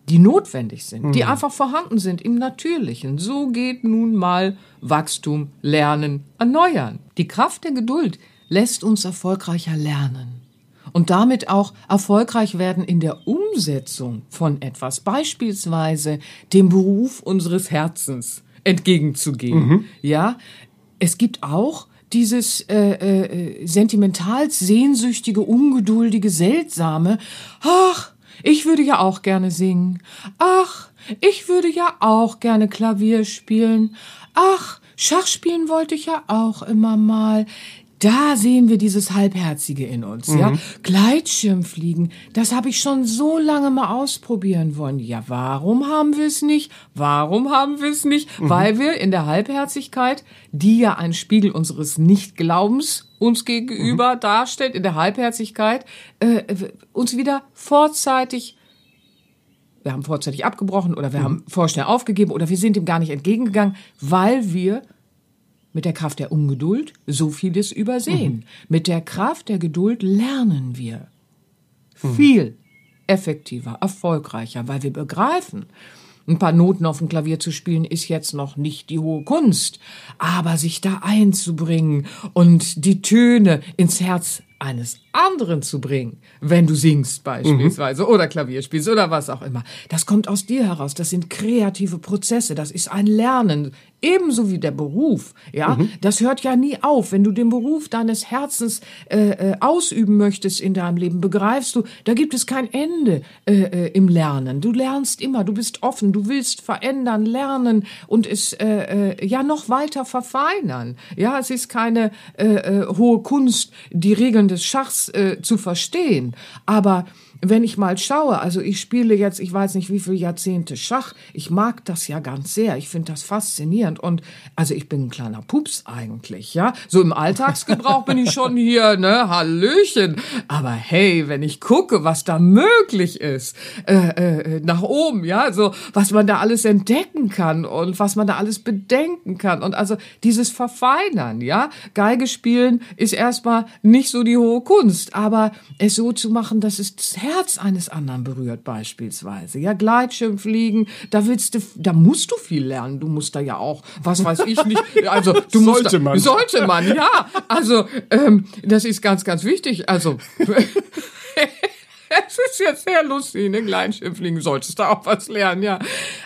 Speaker 2: die notwendig sind, mhm. die einfach vorhanden sind im Natürlichen. So geht nun mal Wachstum, Lernen, Erneuern. Die Kraft der Geduld lässt uns erfolgreicher lernen und damit auch erfolgreich werden in der Umsetzung von etwas, beispielsweise dem Beruf unseres Herzens entgegenzugehen. Mhm. Ja, es gibt auch dieses äh, äh, sentimental sehnsüchtige, ungeduldige, seltsame. Ach, ich würde ja auch gerne singen. Ach, ich würde ja auch gerne Klavier spielen. Ach, Schach spielen wollte ich ja auch immer mal. Da sehen wir dieses Halbherzige in uns, mhm. ja. Gleitschirmfliegen, das habe ich schon so lange mal ausprobieren wollen. Ja, warum haben wir es nicht? Warum haben wir es nicht? Mhm. Weil wir in der Halbherzigkeit, die ja ein Spiegel unseres Nichtglaubens uns gegenüber mhm. darstellt, in der Halbherzigkeit, äh, uns wieder vorzeitig wir haben vorzeitig abgebrochen oder wir mhm. haben vorschnell aufgegeben oder wir sind ihm gar nicht entgegengegangen, weil wir mit der Kraft der Ungeduld so vieles übersehen. Mhm. Mit der Kraft der Geduld lernen wir mhm. viel effektiver, erfolgreicher, weil wir begreifen, ein paar Noten auf dem Klavier zu spielen ist jetzt noch nicht die hohe Kunst, aber sich da einzubringen und die Töne ins Herz eines anderen zu bringen, wenn du singst beispielsweise mhm. oder Klavier spielst oder was auch immer. Das kommt aus dir heraus. Das sind kreative Prozesse. Das ist ein Lernen. Ebenso wie der Beruf, ja, mhm. das hört ja nie auf. Wenn du den Beruf deines Herzens äh, äh, ausüben möchtest in deinem Leben, begreifst du, da gibt es kein Ende äh, äh, im Lernen. Du lernst immer, du bist offen, du willst verändern, lernen und es äh, äh, ja noch weiter verfeinern. Ja, es ist keine äh, äh, hohe Kunst, die Regeln des Schachs äh, zu verstehen, aber wenn ich mal schaue, also ich spiele jetzt, ich weiß nicht wie viele Jahrzehnte Schach, ich mag das ja ganz sehr, ich finde das faszinierend. Und also ich bin ein kleiner Pups eigentlich, ja, so im Alltagsgebrauch bin ich schon hier, ne, Hallöchen, aber hey, wenn ich gucke, was da möglich ist, äh, äh, nach oben, ja, so was man da alles entdecken kann und was man da alles bedenken kann. Und also dieses Verfeinern, ja, Geige spielen ist erstmal nicht so die hohe Kunst, aber es so zu machen, dass es Herz eines anderen berührt beispielsweise. Ja, Gleitschirmfliegen, da willst du, da musst du viel lernen. Du musst da ja auch, was weiß ich nicht. Also du musst
Speaker 1: sollte
Speaker 2: da,
Speaker 1: man,
Speaker 2: sollte man, ja. Also ähm, das ist ganz, ganz wichtig. Also es ist jetzt sehr lustig, ne? Gleinschimpfling, solltest du auch was lernen, ja.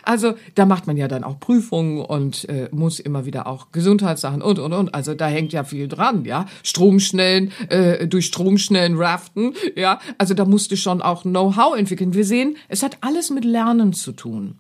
Speaker 2: Also da macht man ja dann auch Prüfungen und äh, muss immer wieder auch Gesundheitssachen und, und, und. Also da hängt ja viel dran, ja. Stromschnellen, äh, durch Stromschnellen raften, ja. Also da musst du schon auch Know-how entwickeln. Wir sehen, es hat alles mit Lernen zu tun.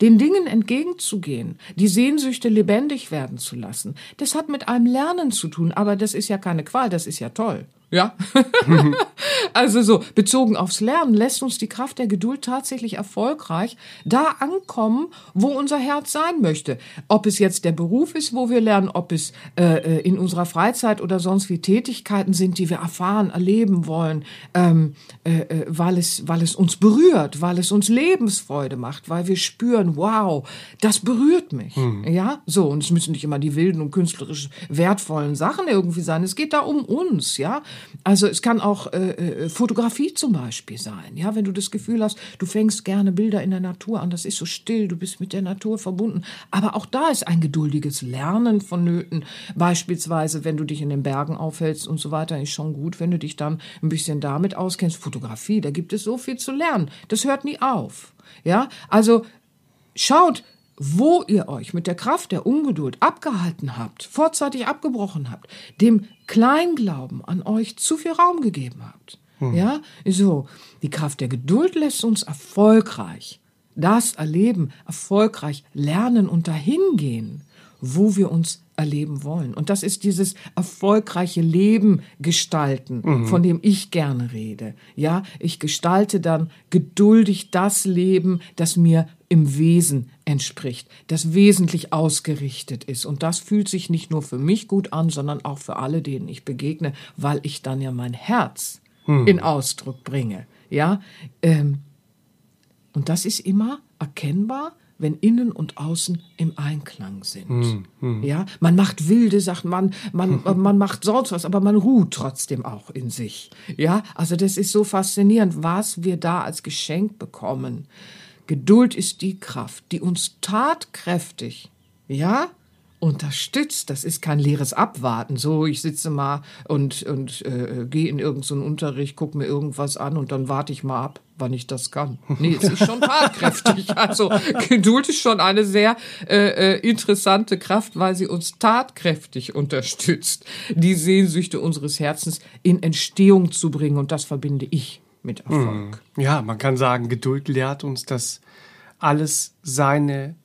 Speaker 2: Den Dingen entgegenzugehen, die Sehnsüchte lebendig werden zu lassen, das hat mit einem Lernen zu tun, aber das ist ja keine Qual, das ist ja toll. Ja. also so, bezogen aufs Lernen lässt uns die Kraft der Geduld tatsächlich erfolgreich da ankommen, wo unser Herz sein möchte. Ob es jetzt der Beruf ist, wo wir lernen, ob es äh, äh in unserer Freizeit oder sonst wie Tätigkeiten sind, die wir erfahren, erleben wollen, ähm, äh, äh, weil, es, weil es uns berührt, weil es uns Lebensfreude macht, weil wir spüren, wow, das berührt mich. Mhm. Ja, so. Und es müssen nicht immer die wilden und künstlerisch wertvollen Sachen irgendwie sein. Es geht da um uns, ja. Also es kann auch äh, äh, Fotografie zum Beispiel sein. Ja, wenn du das Gefühl hast, du fängst gerne Bilder in der Natur an, das ist so still, du bist mit der Natur verbunden. Aber auch da ist ein geduldiges Lernen vonnöten. Beispielsweise, wenn du dich in den Bergen aufhältst und so weiter, ist schon gut, wenn du dich dann ein bisschen damit auskennst. Fotografie, da gibt es so viel zu lernen. Das hört nie auf. Ja, also schaut, wo ihr euch mit der Kraft der Ungeduld abgehalten habt, vorzeitig abgebrochen habt, dem Kleinglauben an euch zu viel Raum gegeben habt. Hm. Ja, so. Die Kraft der Geduld lässt uns erfolgreich das erleben, erfolgreich lernen und dahin gehen, wo wir uns erleben wollen. Und das ist dieses erfolgreiche Leben gestalten, mhm. von dem ich gerne rede. Ja, ich gestalte dann geduldig das Leben, das mir im Wesen entspricht, das wesentlich ausgerichtet ist. Und das fühlt sich nicht nur für mich gut an, sondern auch für alle, denen ich begegne, weil ich dann ja mein Herz hm. in Ausdruck bringe. Ja, ähm, und das ist immer erkennbar, wenn innen und außen im Einklang sind. Hm, hm. Ja, man macht wilde Sachen, man, man, man macht sonst was, aber man ruht trotzdem auch in sich. Ja, also das ist so faszinierend, was wir da als Geschenk bekommen. Geduld ist die Kraft, die uns tatkräftig, ja, unterstützt. Das ist kein leeres Abwarten. So, ich sitze mal und, und äh, gehe in irgendeinen so Unterricht, gucke mir irgendwas an und dann warte ich mal ab, wann ich das kann. Nee, es ist schon tatkräftig. Also Geduld ist schon eine sehr äh, äh, interessante Kraft, weil sie uns tatkräftig unterstützt, die Sehnsüchte unseres Herzens in Entstehung zu bringen. Und das verbinde ich mit Erfolg.
Speaker 1: Hm. Ja, man kann sagen, Geduld lehrt uns, dass alles seine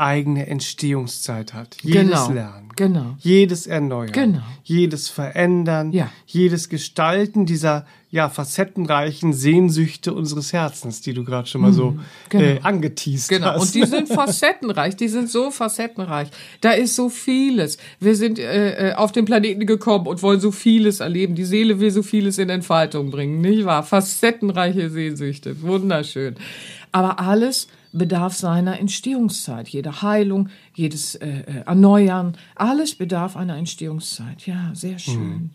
Speaker 1: eigene Entstehungszeit hat. Jedes genau, Lernen,
Speaker 2: genau.
Speaker 1: jedes Erneuern,
Speaker 2: genau.
Speaker 1: jedes Verändern,
Speaker 2: ja.
Speaker 1: jedes Gestalten dieser ja facettenreichen Sehnsüchte unseres Herzens, die du gerade schon mal so mhm, genau. äh, angeteased
Speaker 2: genau.
Speaker 1: hast.
Speaker 2: Und die sind facettenreich, die sind so facettenreich. Da ist so vieles. Wir sind äh, äh, auf den Planeten gekommen und wollen so vieles erleben. Die Seele will so vieles in Entfaltung bringen, nicht wahr? Facettenreiche Sehnsüchte, wunderschön. Aber alles bedarf seiner Entstehungszeit. Jede Heilung, jedes äh, äh, Erneuern, alles bedarf einer Entstehungszeit. Ja, sehr schön. Mhm.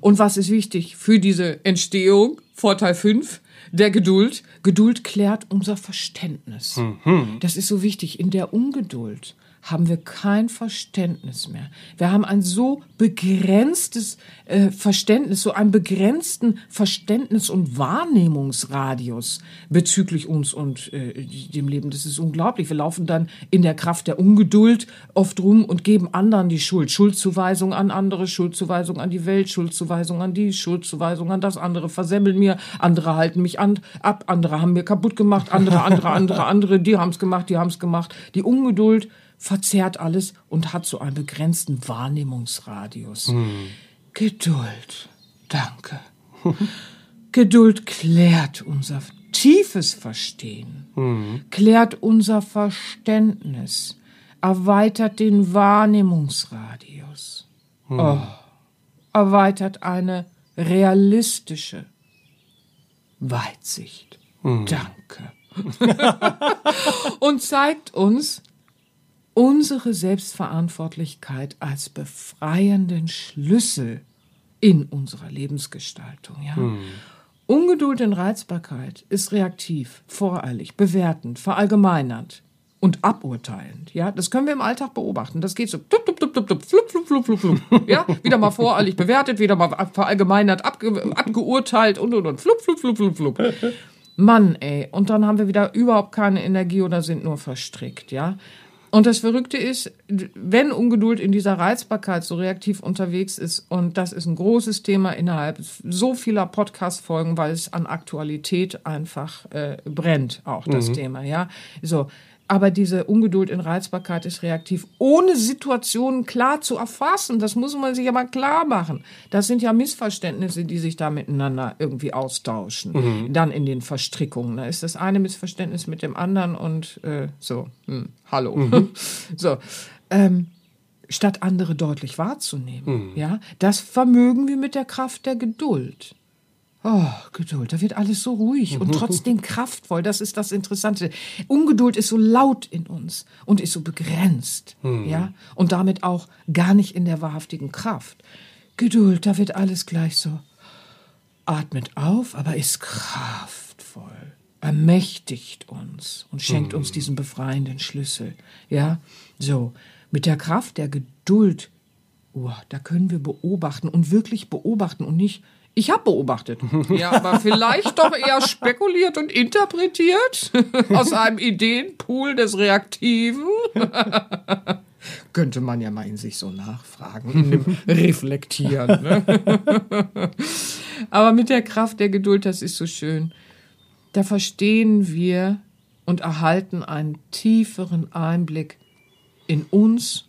Speaker 2: Und was ist wichtig für diese Entstehung? Vorteil 5, der Geduld. Geduld klärt unser Verständnis. Mhm. Das ist so wichtig. In der Ungeduld haben wir kein Verständnis mehr. Wir haben ein so begrenztes äh, Verständnis, so einen begrenzten Verständnis- und Wahrnehmungsradius bezüglich uns und äh, dem Leben. Das ist unglaublich. Wir laufen dann in der Kraft der Ungeduld oft rum und geben anderen die Schuld. Schuldzuweisung an andere, Schuldzuweisung an die Welt, Schuldzuweisung an die, Schuldzuweisung an das andere, versemmeln mir, andere halten mich an, ab, andere haben mir kaputt gemacht, andere, andere, andere, andere, die haben's gemacht, die haben's gemacht. Die Ungeduld verzerrt alles und hat so einen begrenzten Wahrnehmungsradius.
Speaker 1: Hm.
Speaker 2: Geduld. Danke. Geduld klärt unser tiefes Verstehen,
Speaker 1: Hm.
Speaker 2: klärt unser Verständnis, erweitert den Wahrnehmungsradius, oh, erweitert eine realistische Weitsicht. Danke. Und zeigt uns unsere Selbstverantwortlichkeit als befreienden Schlüssel in unserer Lebensgestaltung. Ja? Ungeduld und Reizbarkeit ist reaktiv, voreilig, bewertend, verallgemeinernd und aburteilend. Ja, das können wir im Alltag beobachten. Das geht so tup, tup, tup, tup, tup, flup, flup, flup, flup, flup. Ja, wieder mal voreilig bewertet, wieder mal verallgemeinert, abge, abgeurteilt und und und flup, flup, flup, flup, flup. Mann, ey. Und dann haben wir wieder überhaupt keine Energie oder sind nur verstrickt, ja. Und das Verrückte ist, wenn Ungeduld in dieser Reizbarkeit so reaktiv unterwegs ist, und das ist ein großes Thema innerhalb so vieler Podcast-Folgen, weil es an Aktualität einfach äh, brennt, auch das Thema, ja. So. Aber diese Ungeduld in Reizbarkeit ist reaktiv, ohne Situationen klar zu erfassen. Das muss man sich ja mal klar machen. Das sind ja Missverständnisse, die sich da miteinander irgendwie austauschen. Dann in den Verstrickungen. Da ist das eine Missverständnis mit dem anderen und äh, so, hm, hallo. so. Ähm, statt andere deutlich wahrzunehmen. Ja, das vermögen wir mit der Kraft der Geduld. Oh, Geduld, da wird alles so ruhig und trotzdem kraftvoll. Das ist das Interessante. Ungeduld ist so laut in uns und ist so begrenzt, ja, und damit auch gar nicht in der wahrhaftigen Kraft. Geduld, da wird alles gleich so atmet auf, aber ist kraftvoll, ermächtigt uns und schenkt uns diesen befreienden Schlüssel, ja. So, mit der Kraft der Geduld, oh, da können wir beobachten und wirklich beobachten und nicht ich habe beobachtet. Ja, aber vielleicht doch eher spekuliert und interpretiert aus einem Ideenpool des Reaktiven. Könnte man ja mal in sich so nachfragen, in dem Reflektieren. Ne? aber mit der Kraft der Geduld, das ist so schön. Da verstehen wir und erhalten einen tieferen Einblick in uns,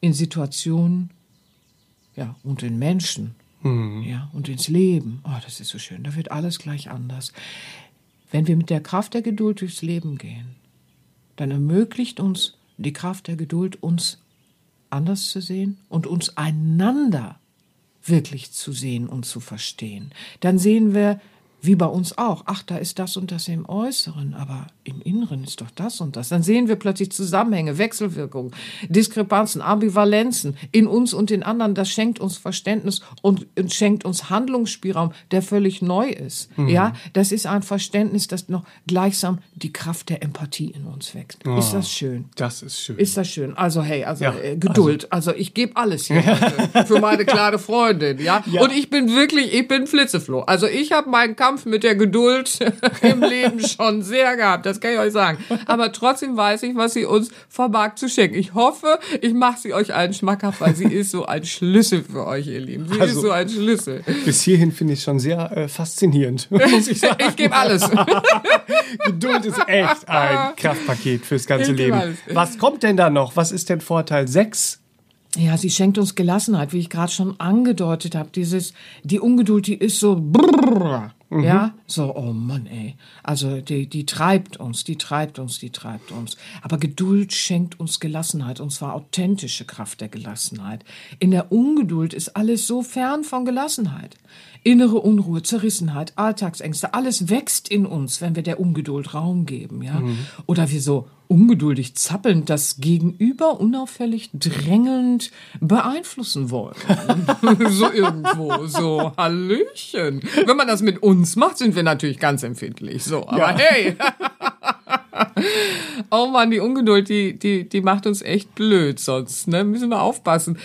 Speaker 2: in Situationen, ja, und in Menschen ja, und ins Leben. Oh, das ist so schön. Da wird alles gleich anders. Wenn wir mit der Kraft der Geduld durchs Leben gehen, dann ermöglicht uns die Kraft der Geduld, uns anders zu sehen und uns einander wirklich zu sehen und zu verstehen. Dann sehen wir, wie bei uns auch, ach, da ist das und das im Äußeren, aber im Inneren ist doch das und das. Dann sehen wir plötzlich Zusammenhänge, Wechselwirkungen, Diskrepanzen, Ambivalenzen in uns und in anderen. Das schenkt uns Verständnis und, und schenkt uns Handlungsspielraum, der völlig neu ist. Ja, das ist ein Verständnis, das noch gleichsam die Kraft der Empathie in uns wächst. Ist das schön?
Speaker 1: Das ist schön.
Speaker 2: Ist das schön? Also hey, also
Speaker 1: Ja,
Speaker 2: äh, Geduld. Also, ich gebe alles hier heute für meine kleine Freundin, ja? Und ich bin wirklich, ich bin Flitzefloh. Also ich habe meinen Kampf mit der Geduld im Leben schon sehr gehabt. Das kann ich euch sagen. Aber trotzdem weiß ich, was sie uns vermag zu schenken. Ich hoffe, ich mache sie euch allen schmackhaft, weil sie ist so ein Schlüssel für euch, ihr Lieben. Sie
Speaker 1: Also-
Speaker 2: ist so ein Schlüssel.
Speaker 1: Bis hierhin finde ich schon sehr äh, faszinierend, muss ich sagen.
Speaker 2: Ich gebe alles.
Speaker 1: Geduld ist echt ein Kraftpaket fürs ganze Leben.
Speaker 2: alles.
Speaker 1: Was kommt denn da noch? Was ist denn Vorteil 6?
Speaker 2: Ja, sie schenkt uns Gelassenheit, wie ich gerade schon angedeutet habe. Dieses, die Ungeduld, die ist so, brrr, ja, so, oh Mann, ey. Also die, die treibt uns, die treibt uns, die treibt uns. Aber Geduld schenkt uns Gelassenheit, und zwar authentische Kraft der Gelassenheit. In der Ungeduld ist alles so fern von Gelassenheit. Innere Unruhe, Zerrissenheit, Alltagsängste, alles wächst in uns, wenn wir der Ungeduld Raum geben, ja. Oder wir so ungeduldig zappelnd das Gegenüber unauffällig drängelnd beeinflussen wollen. so irgendwo, so Hallöchen. Wenn man das mit uns macht, sind wir natürlich ganz empfindlich. So, aber
Speaker 1: Ja.
Speaker 2: hey, Oh Mann, die Ungeduld, die, die, die macht uns echt blöd sonst, ne? Müssen wir aufpassen.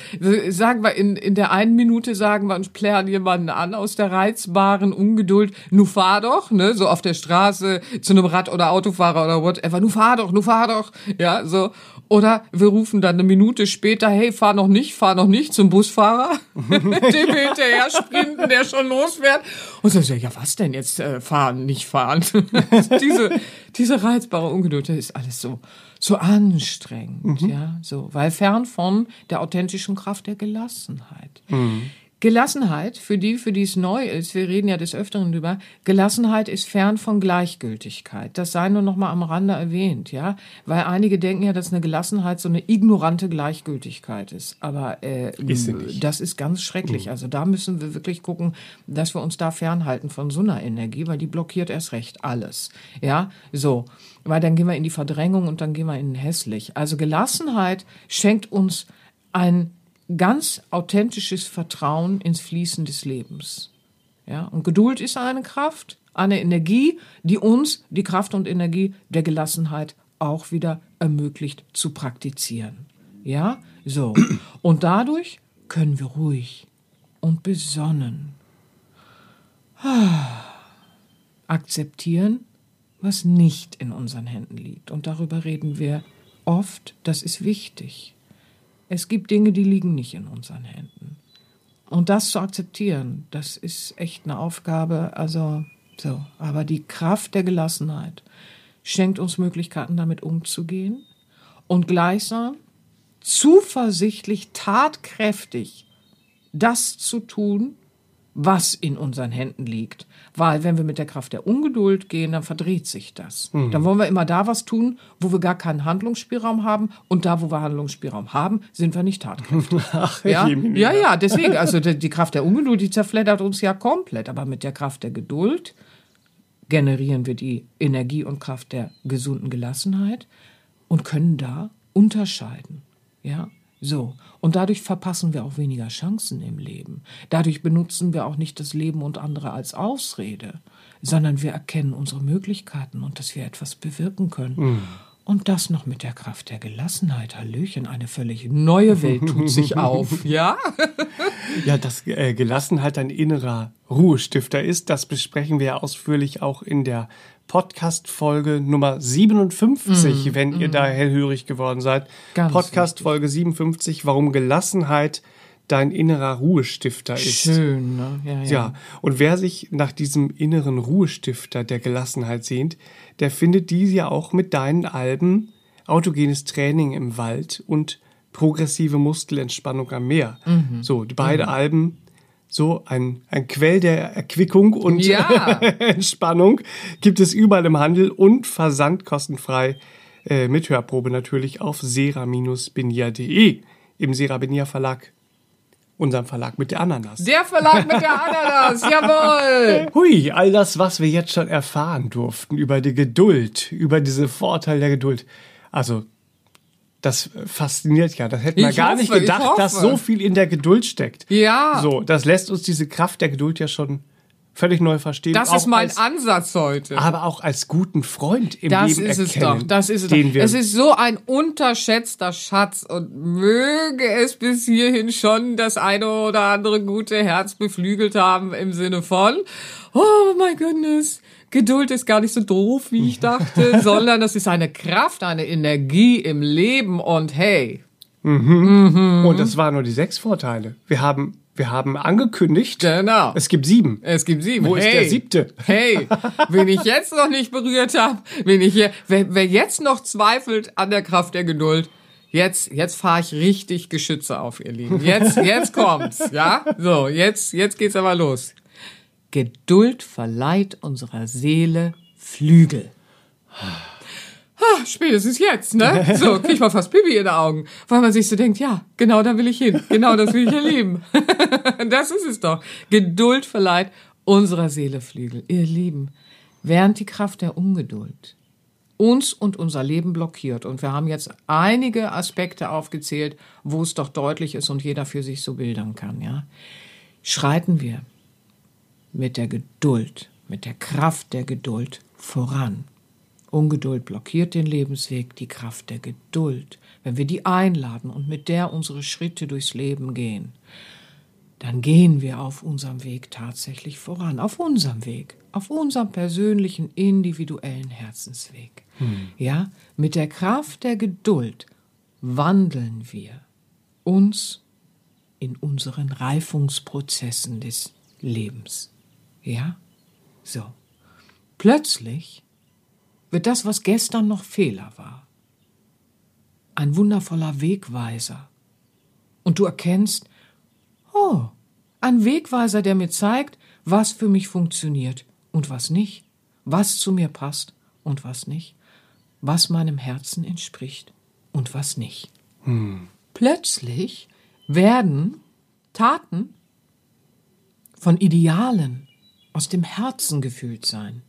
Speaker 2: Sagen wir, in, in der einen Minute sagen wir und plären jemanden an aus der reizbaren Ungeduld, nu fahr doch, ne? So auf der Straße zu einem Rad- oder Autofahrer oder whatever, nu fahr doch, nu fahr doch, ja, so. Oder wir rufen dann eine Minute später, hey, fahr noch nicht, fahr noch nicht zum Busfahrer, dem hinterher sprinten, der schon losfährt. Und so, ja, was denn jetzt, äh, fahren, nicht fahren? diese, diese reizbare Ungeduld, das ist alles so, so anstrengend, mhm. ja, so, weil fern von der authentischen Kraft der Gelassenheit. Mhm. Gelassenheit, für die, für die es neu ist, wir reden ja des Öfteren drüber, Gelassenheit ist fern von Gleichgültigkeit. Das sei nur noch mal am Rande erwähnt, ja, weil einige denken ja, dass eine Gelassenheit so eine ignorante Gleichgültigkeit ist. Aber äh, ist das ist ganz schrecklich. Mhm. Also da müssen wir wirklich gucken, dass wir uns da fernhalten von so einer Energie, weil die blockiert erst recht alles. Ja, so, weil dann gehen wir in die Verdrängung und dann gehen wir in hässlich. Also Gelassenheit schenkt uns ein ganz authentisches Vertrauen ins Fließen des Lebens. Ja, und Geduld ist eine Kraft, eine Energie, die uns die Kraft und Energie der Gelassenheit auch wieder ermöglicht zu praktizieren. Ja, so. Und dadurch können wir ruhig und besonnen akzeptieren, was nicht in unseren Händen liegt. Und darüber reden wir oft, das ist wichtig. Es gibt Dinge, die liegen nicht in unseren Händen. Und das zu akzeptieren, das ist echt eine Aufgabe. Also, so. Aber die Kraft der Gelassenheit schenkt uns Möglichkeiten, damit umzugehen und gleichsam zuversichtlich, tatkräftig das zu tun, was in unseren Händen liegt. Weil wenn wir mit der Kraft der Ungeduld gehen, dann verdreht sich das. Mhm. Dann wollen wir immer da was tun, wo wir gar keinen Handlungsspielraum haben. Und da, wo wir Handlungsspielraum haben, sind wir nicht tatkräftig. Ach, ja? ja, ja, deswegen. Also die, die Kraft der Ungeduld, die zerfleddert uns ja komplett. Aber mit der Kraft der Geduld generieren wir die Energie und Kraft der gesunden Gelassenheit und können da unterscheiden. Ja, so. Und dadurch verpassen wir auch weniger Chancen im Leben. Dadurch benutzen wir auch nicht das Leben und andere als Ausrede, sondern wir erkennen unsere Möglichkeiten und dass wir etwas bewirken können. Mhm. Und das noch mit der Kraft der Gelassenheit. Hallöchen, eine völlig neue Welt tut sich auf, ja?
Speaker 1: ja, dass äh, Gelassenheit ein innerer Ruhestifter ist, das besprechen wir ja ausführlich auch in der Podcast-Folge Nummer 57, mm, wenn mm. ihr da hellhörig geworden seid. Podcast-Folge 57, warum Gelassenheit dein innerer Ruhestifter ist.
Speaker 2: Schön, ne? Ja, ja.
Speaker 1: ja, und wer sich nach diesem inneren Ruhestifter der Gelassenheit sehnt, der findet diese ja auch mit deinen Alben Autogenes Training im Wald und progressive Muskelentspannung am Meer. Mhm. So, die beiden mhm. Alben so ein, ein Quell der Erquickung und ja. Entspannung gibt es überall im Handel und versandkostenfrei äh, mit Hörprobe natürlich auf sera-benia.de im Sera Benia Verlag. Unserem Verlag mit der Ananas.
Speaker 2: Der Verlag mit der Ananas, jawohl!
Speaker 1: Hui, all das, was wir jetzt schon erfahren durften über die Geduld, über diese Vorteile der Geduld. Also das fasziniert ja. Das hätten wir gar hoffe, nicht gedacht, dass so viel in der Geduld steckt.
Speaker 2: Ja.
Speaker 1: So, das lässt uns diese Kraft der Geduld ja schon völlig neu verstehen.
Speaker 2: Das ist mein als, Ansatz heute.
Speaker 1: Aber auch als guten Freund im
Speaker 2: das
Speaker 1: Leben
Speaker 2: ist es doch. Das ist es doch. Es ist so ein unterschätzter Schatz und möge es bis hierhin schon das eine oder andere gute Herz beflügelt haben im Sinne von, oh my goodness, Geduld ist gar nicht so doof, wie ich dachte, sondern das ist eine Kraft, eine Energie im Leben und hey.
Speaker 1: Mhm. Mhm. Und das waren nur die sechs Vorteile. Wir haben wir haben angekündigt.
Speaker 2: Genau.
Speaker 1: Es gibt sieben.
Speaker 2: Es gibt sieben.
Speaker 1: Wo hey. ist der siebte?
Speaker 2: Hey, wen ich jetzt noch nicht berührt habe, wen ich hier, wer, wer jetzt noch zweifelt an der Kraft der Geduld, jetzt, jetzt fahre ich richtig Geschütze auf, ihr Lieben. Jetzt, jetzt kommt's, ja? So, jetzt, jetzt geht's aber los. Geduld verleiht unserer Seele Flügel. Ah, spätestens jetzt, ne? So, krieg ich mal fast Pipi in den Augen, weil man sich so denkt, ja, genau da will ich hin, genau das will ich erleben. das ist es doch. Geduld verleiht unserer Seele Flügel. Ihr Lieben, während die Kraft der Ungeduld uns und unser Leben blockiert, und wir haben jetzt einige Aspekte aufgezählt, wo es doch deutlich ist und jeder für sich so bildern kann, ja, schreiten wir mit der Geduld, mit der Kraft der Geduld voran. Ungeduld blockiert den Lebensweg, die Kraft der Geduld. Wenn wir die einladen und mit der unsere Schritte durchs Leben gehen, dann gehen wir auf unserem Weg tatsächlich voran, auf unserem Weg, auf unserem persönlichen, individuellen Herzensweg. Hm. Ja, mit der Kraft der Geduld wandeln wir uns in unseren Reifungsprozessen des Lebens. Ja? So. Plötzlich wird das, was gestern noch Fehler war, ein wundervoller Wegweiser. Und du erkennst, oh, ein Wegweiser, der mir zeigt, was für mich funktioniert und was nicht, was zu mir passt und was nicht, was meinem Herzen entspricht und was nicht. Hm. Plötzlich werden Taten von Idealen aus dem Herzen gefühlt sein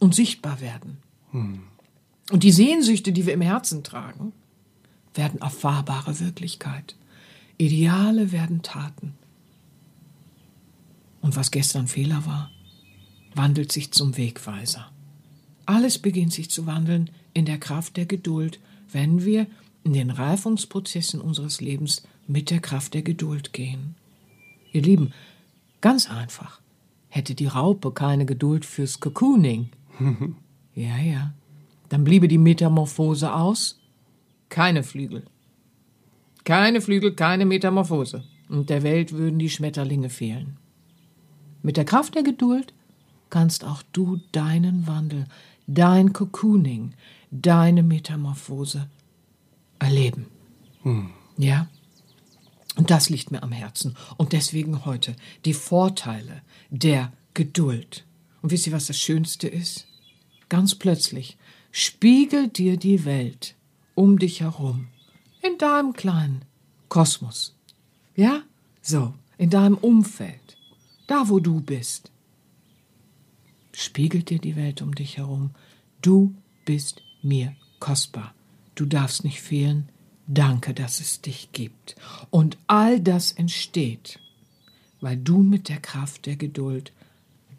Speaker 2: und sichtbar werden. Hm. Und die Sehnsüchte, die wir im Herzen tragen, werden erfahrbare Wirklichkeit. Ideale werden Taten. Und was gestern Fehler war, wandelt sich zum Wegweiser. Alles beginnt sich zu wandeln in der Kraft der Geduld, wenn wir in den Reifungsprozessen unseres Lebens mit der Kraft der Geduld gehen. Ihr Lieben, ganz einfach. Hätte die Raupe keine Geduld fürs Cocooning. ja, ja. Dann bliebe die Metamorphose aus. Keine Flügel. Keine Flügel, keine Metamorphose. Und der Welt würden die Schmetterlinge fehlen. Mit der Kraft der Geduld kannst auch du deinen Wandel, dein Cocooning, deine Metamorphose erleben. Hm. Ja? Und das liegt mir am Herzen. Und deswegen heute die Vorteile der Geduld. Und wisst ihr, was das Schönste ist? Ganz plötzlich spiegelt dir die Welt um dich herum, in deinem kleinen Kosmos. Ja? So, in deinem Umfeld, da wo du bist. Spiegelt dir die Welt um dich herum. Du bist mir kostbar. Du darfst nicht fehlen. Danke, dass es dich gibt. Und all das entsteht, weil du mit der Kraft der Geduld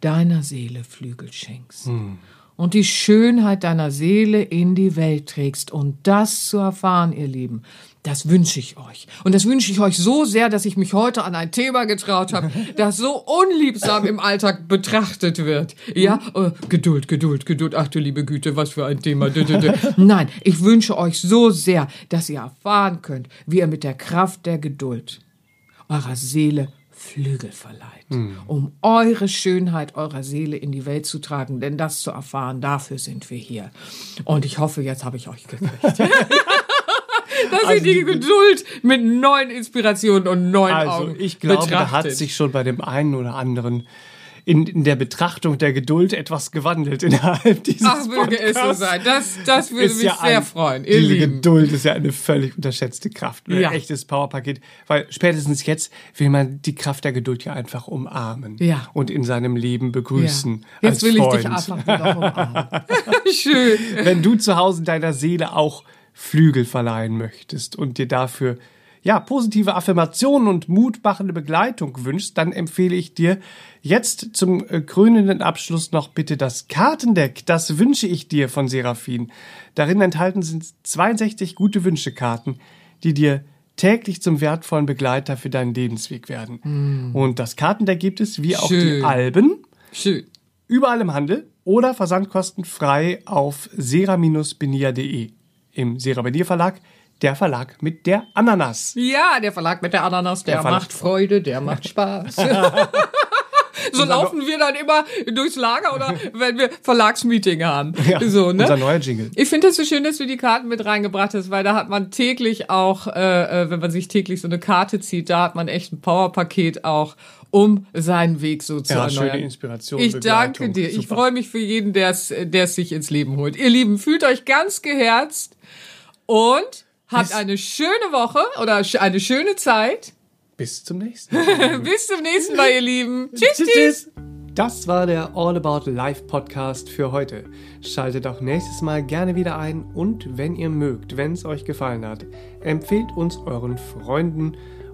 Speaker 2: deiner Seele Flügel schenkst. Hm und die Schönheit deiner Seele in die Welt trägst. Und das zu erfahren, ihr Lieben, das wünsche ich euch. Und das wünsche ich euch so sehr, dass ich mich heute an ein Thema getraut habe, das so unliebsam im Alltag betrachtet wird. Ja, äh, Geduld, Geduld, Geduld. Ach du liebe Güte, was für ein Thema. Nein, ich wünsche euch so sehr, dass ihr erfahren könnt, wie ihr mit der Kraft der Geduld eurer Seele Flügel verleiht, mhm. um eure Schönheit eurer Seele in die Welt zu tragen, denn das zu erfahren, dafür sind wir hier. Und ich hoffe, jetzt habe ich euch gekriegt. dass also ihr die Geduld mit neuen Inspirationen und neuen also Augen
Speaker 1: ich glaube,
Speaker 2: betrachtet.
Speaker 1: da hat sich schon bei dem einen oder anderen in, in der Betrachtung der Geduld etwas gewandelt innerhalb dieses Ach,
Speaker 2: möge es so sein. Das, das würde ist mich ja sehr ein, freuen.
Speaker 1: Ihr diese Lieben. Geduld ist ja eine völlig unterschätzte Kraft. Ein ja. echtes Powerpaket. Weil spätestens jetzt will man die Kraft der Geduld ja einfach umarmen. Ja. Und in seinem Leben begrüßen.
Speaker 2: Ja. Jetzt will Freund. ich dich einfach wieder umarmen. Schön.
Speaker 1: Wenn du zu Hause deiner Seele auch Flügel verleihen möchtest und dir dafür ja, positive Affirmationen und mutmachende Begleitung wünschst, dann empfehle ich dir jetzt zum äh, krönenden Abschluss noch bitte das Kartendeck. Das wünsche ich dir von Seraphin. Darin enthalten sind 62 gute Wünschekarten, die dir täglich zum wertvollen Begleiter für deinen Lebensweg werden. Mm. Und das Kartendeck gibt es, wie auch Schön. die Alben,
Speaker 2: Schön.
Speaker 1: überall im Handel oder versandkostenfrei auf sera-benia.de im Sera Benia Verlag der Verlag mit der Ananas.
Speaker 2: Ja, der Verlag mit der Ananas, der, der macht Freude, der macht Spaß. so laufen wir dann immer durchs Lager oder wenn wir Verlagsmeeting haben. Ja, so, ne?
Speaker 1: Unser neuer Jingle.
Speaker 2: Ich finde es so schön, dass du die Karten mit reingebracht hast, weil da hat man täglich auch, äh, äh, wenn man sich täglich so eine Karte zieht, da hat man echt ein Powerpaket auch um seinen Weg so zu ja, erneuern.
Speaker 1: schöne Inspiration.
Speaker 2: Ich danke dir. Super. Ich freue mich für jeden, der es sich ins Leben holt. Ihr Lieben, fühlt euch ganz geherzt und Habt eine schöne Woche oder eine schöne Zeit.
Speaker 1: Bis zum nächsten Mal.
Speaker 2: Bis zum nächsten Mal, ihr Lieben. Tschüss, tschüss. tschüss.
Speaker 1: Das war der All About Life Podcast für heute. Schaltet auch nächstes Mal gerne wieder ein und wenn ihr mögt, wenn es euch gefallen hat, empfehlt uns euren Freunden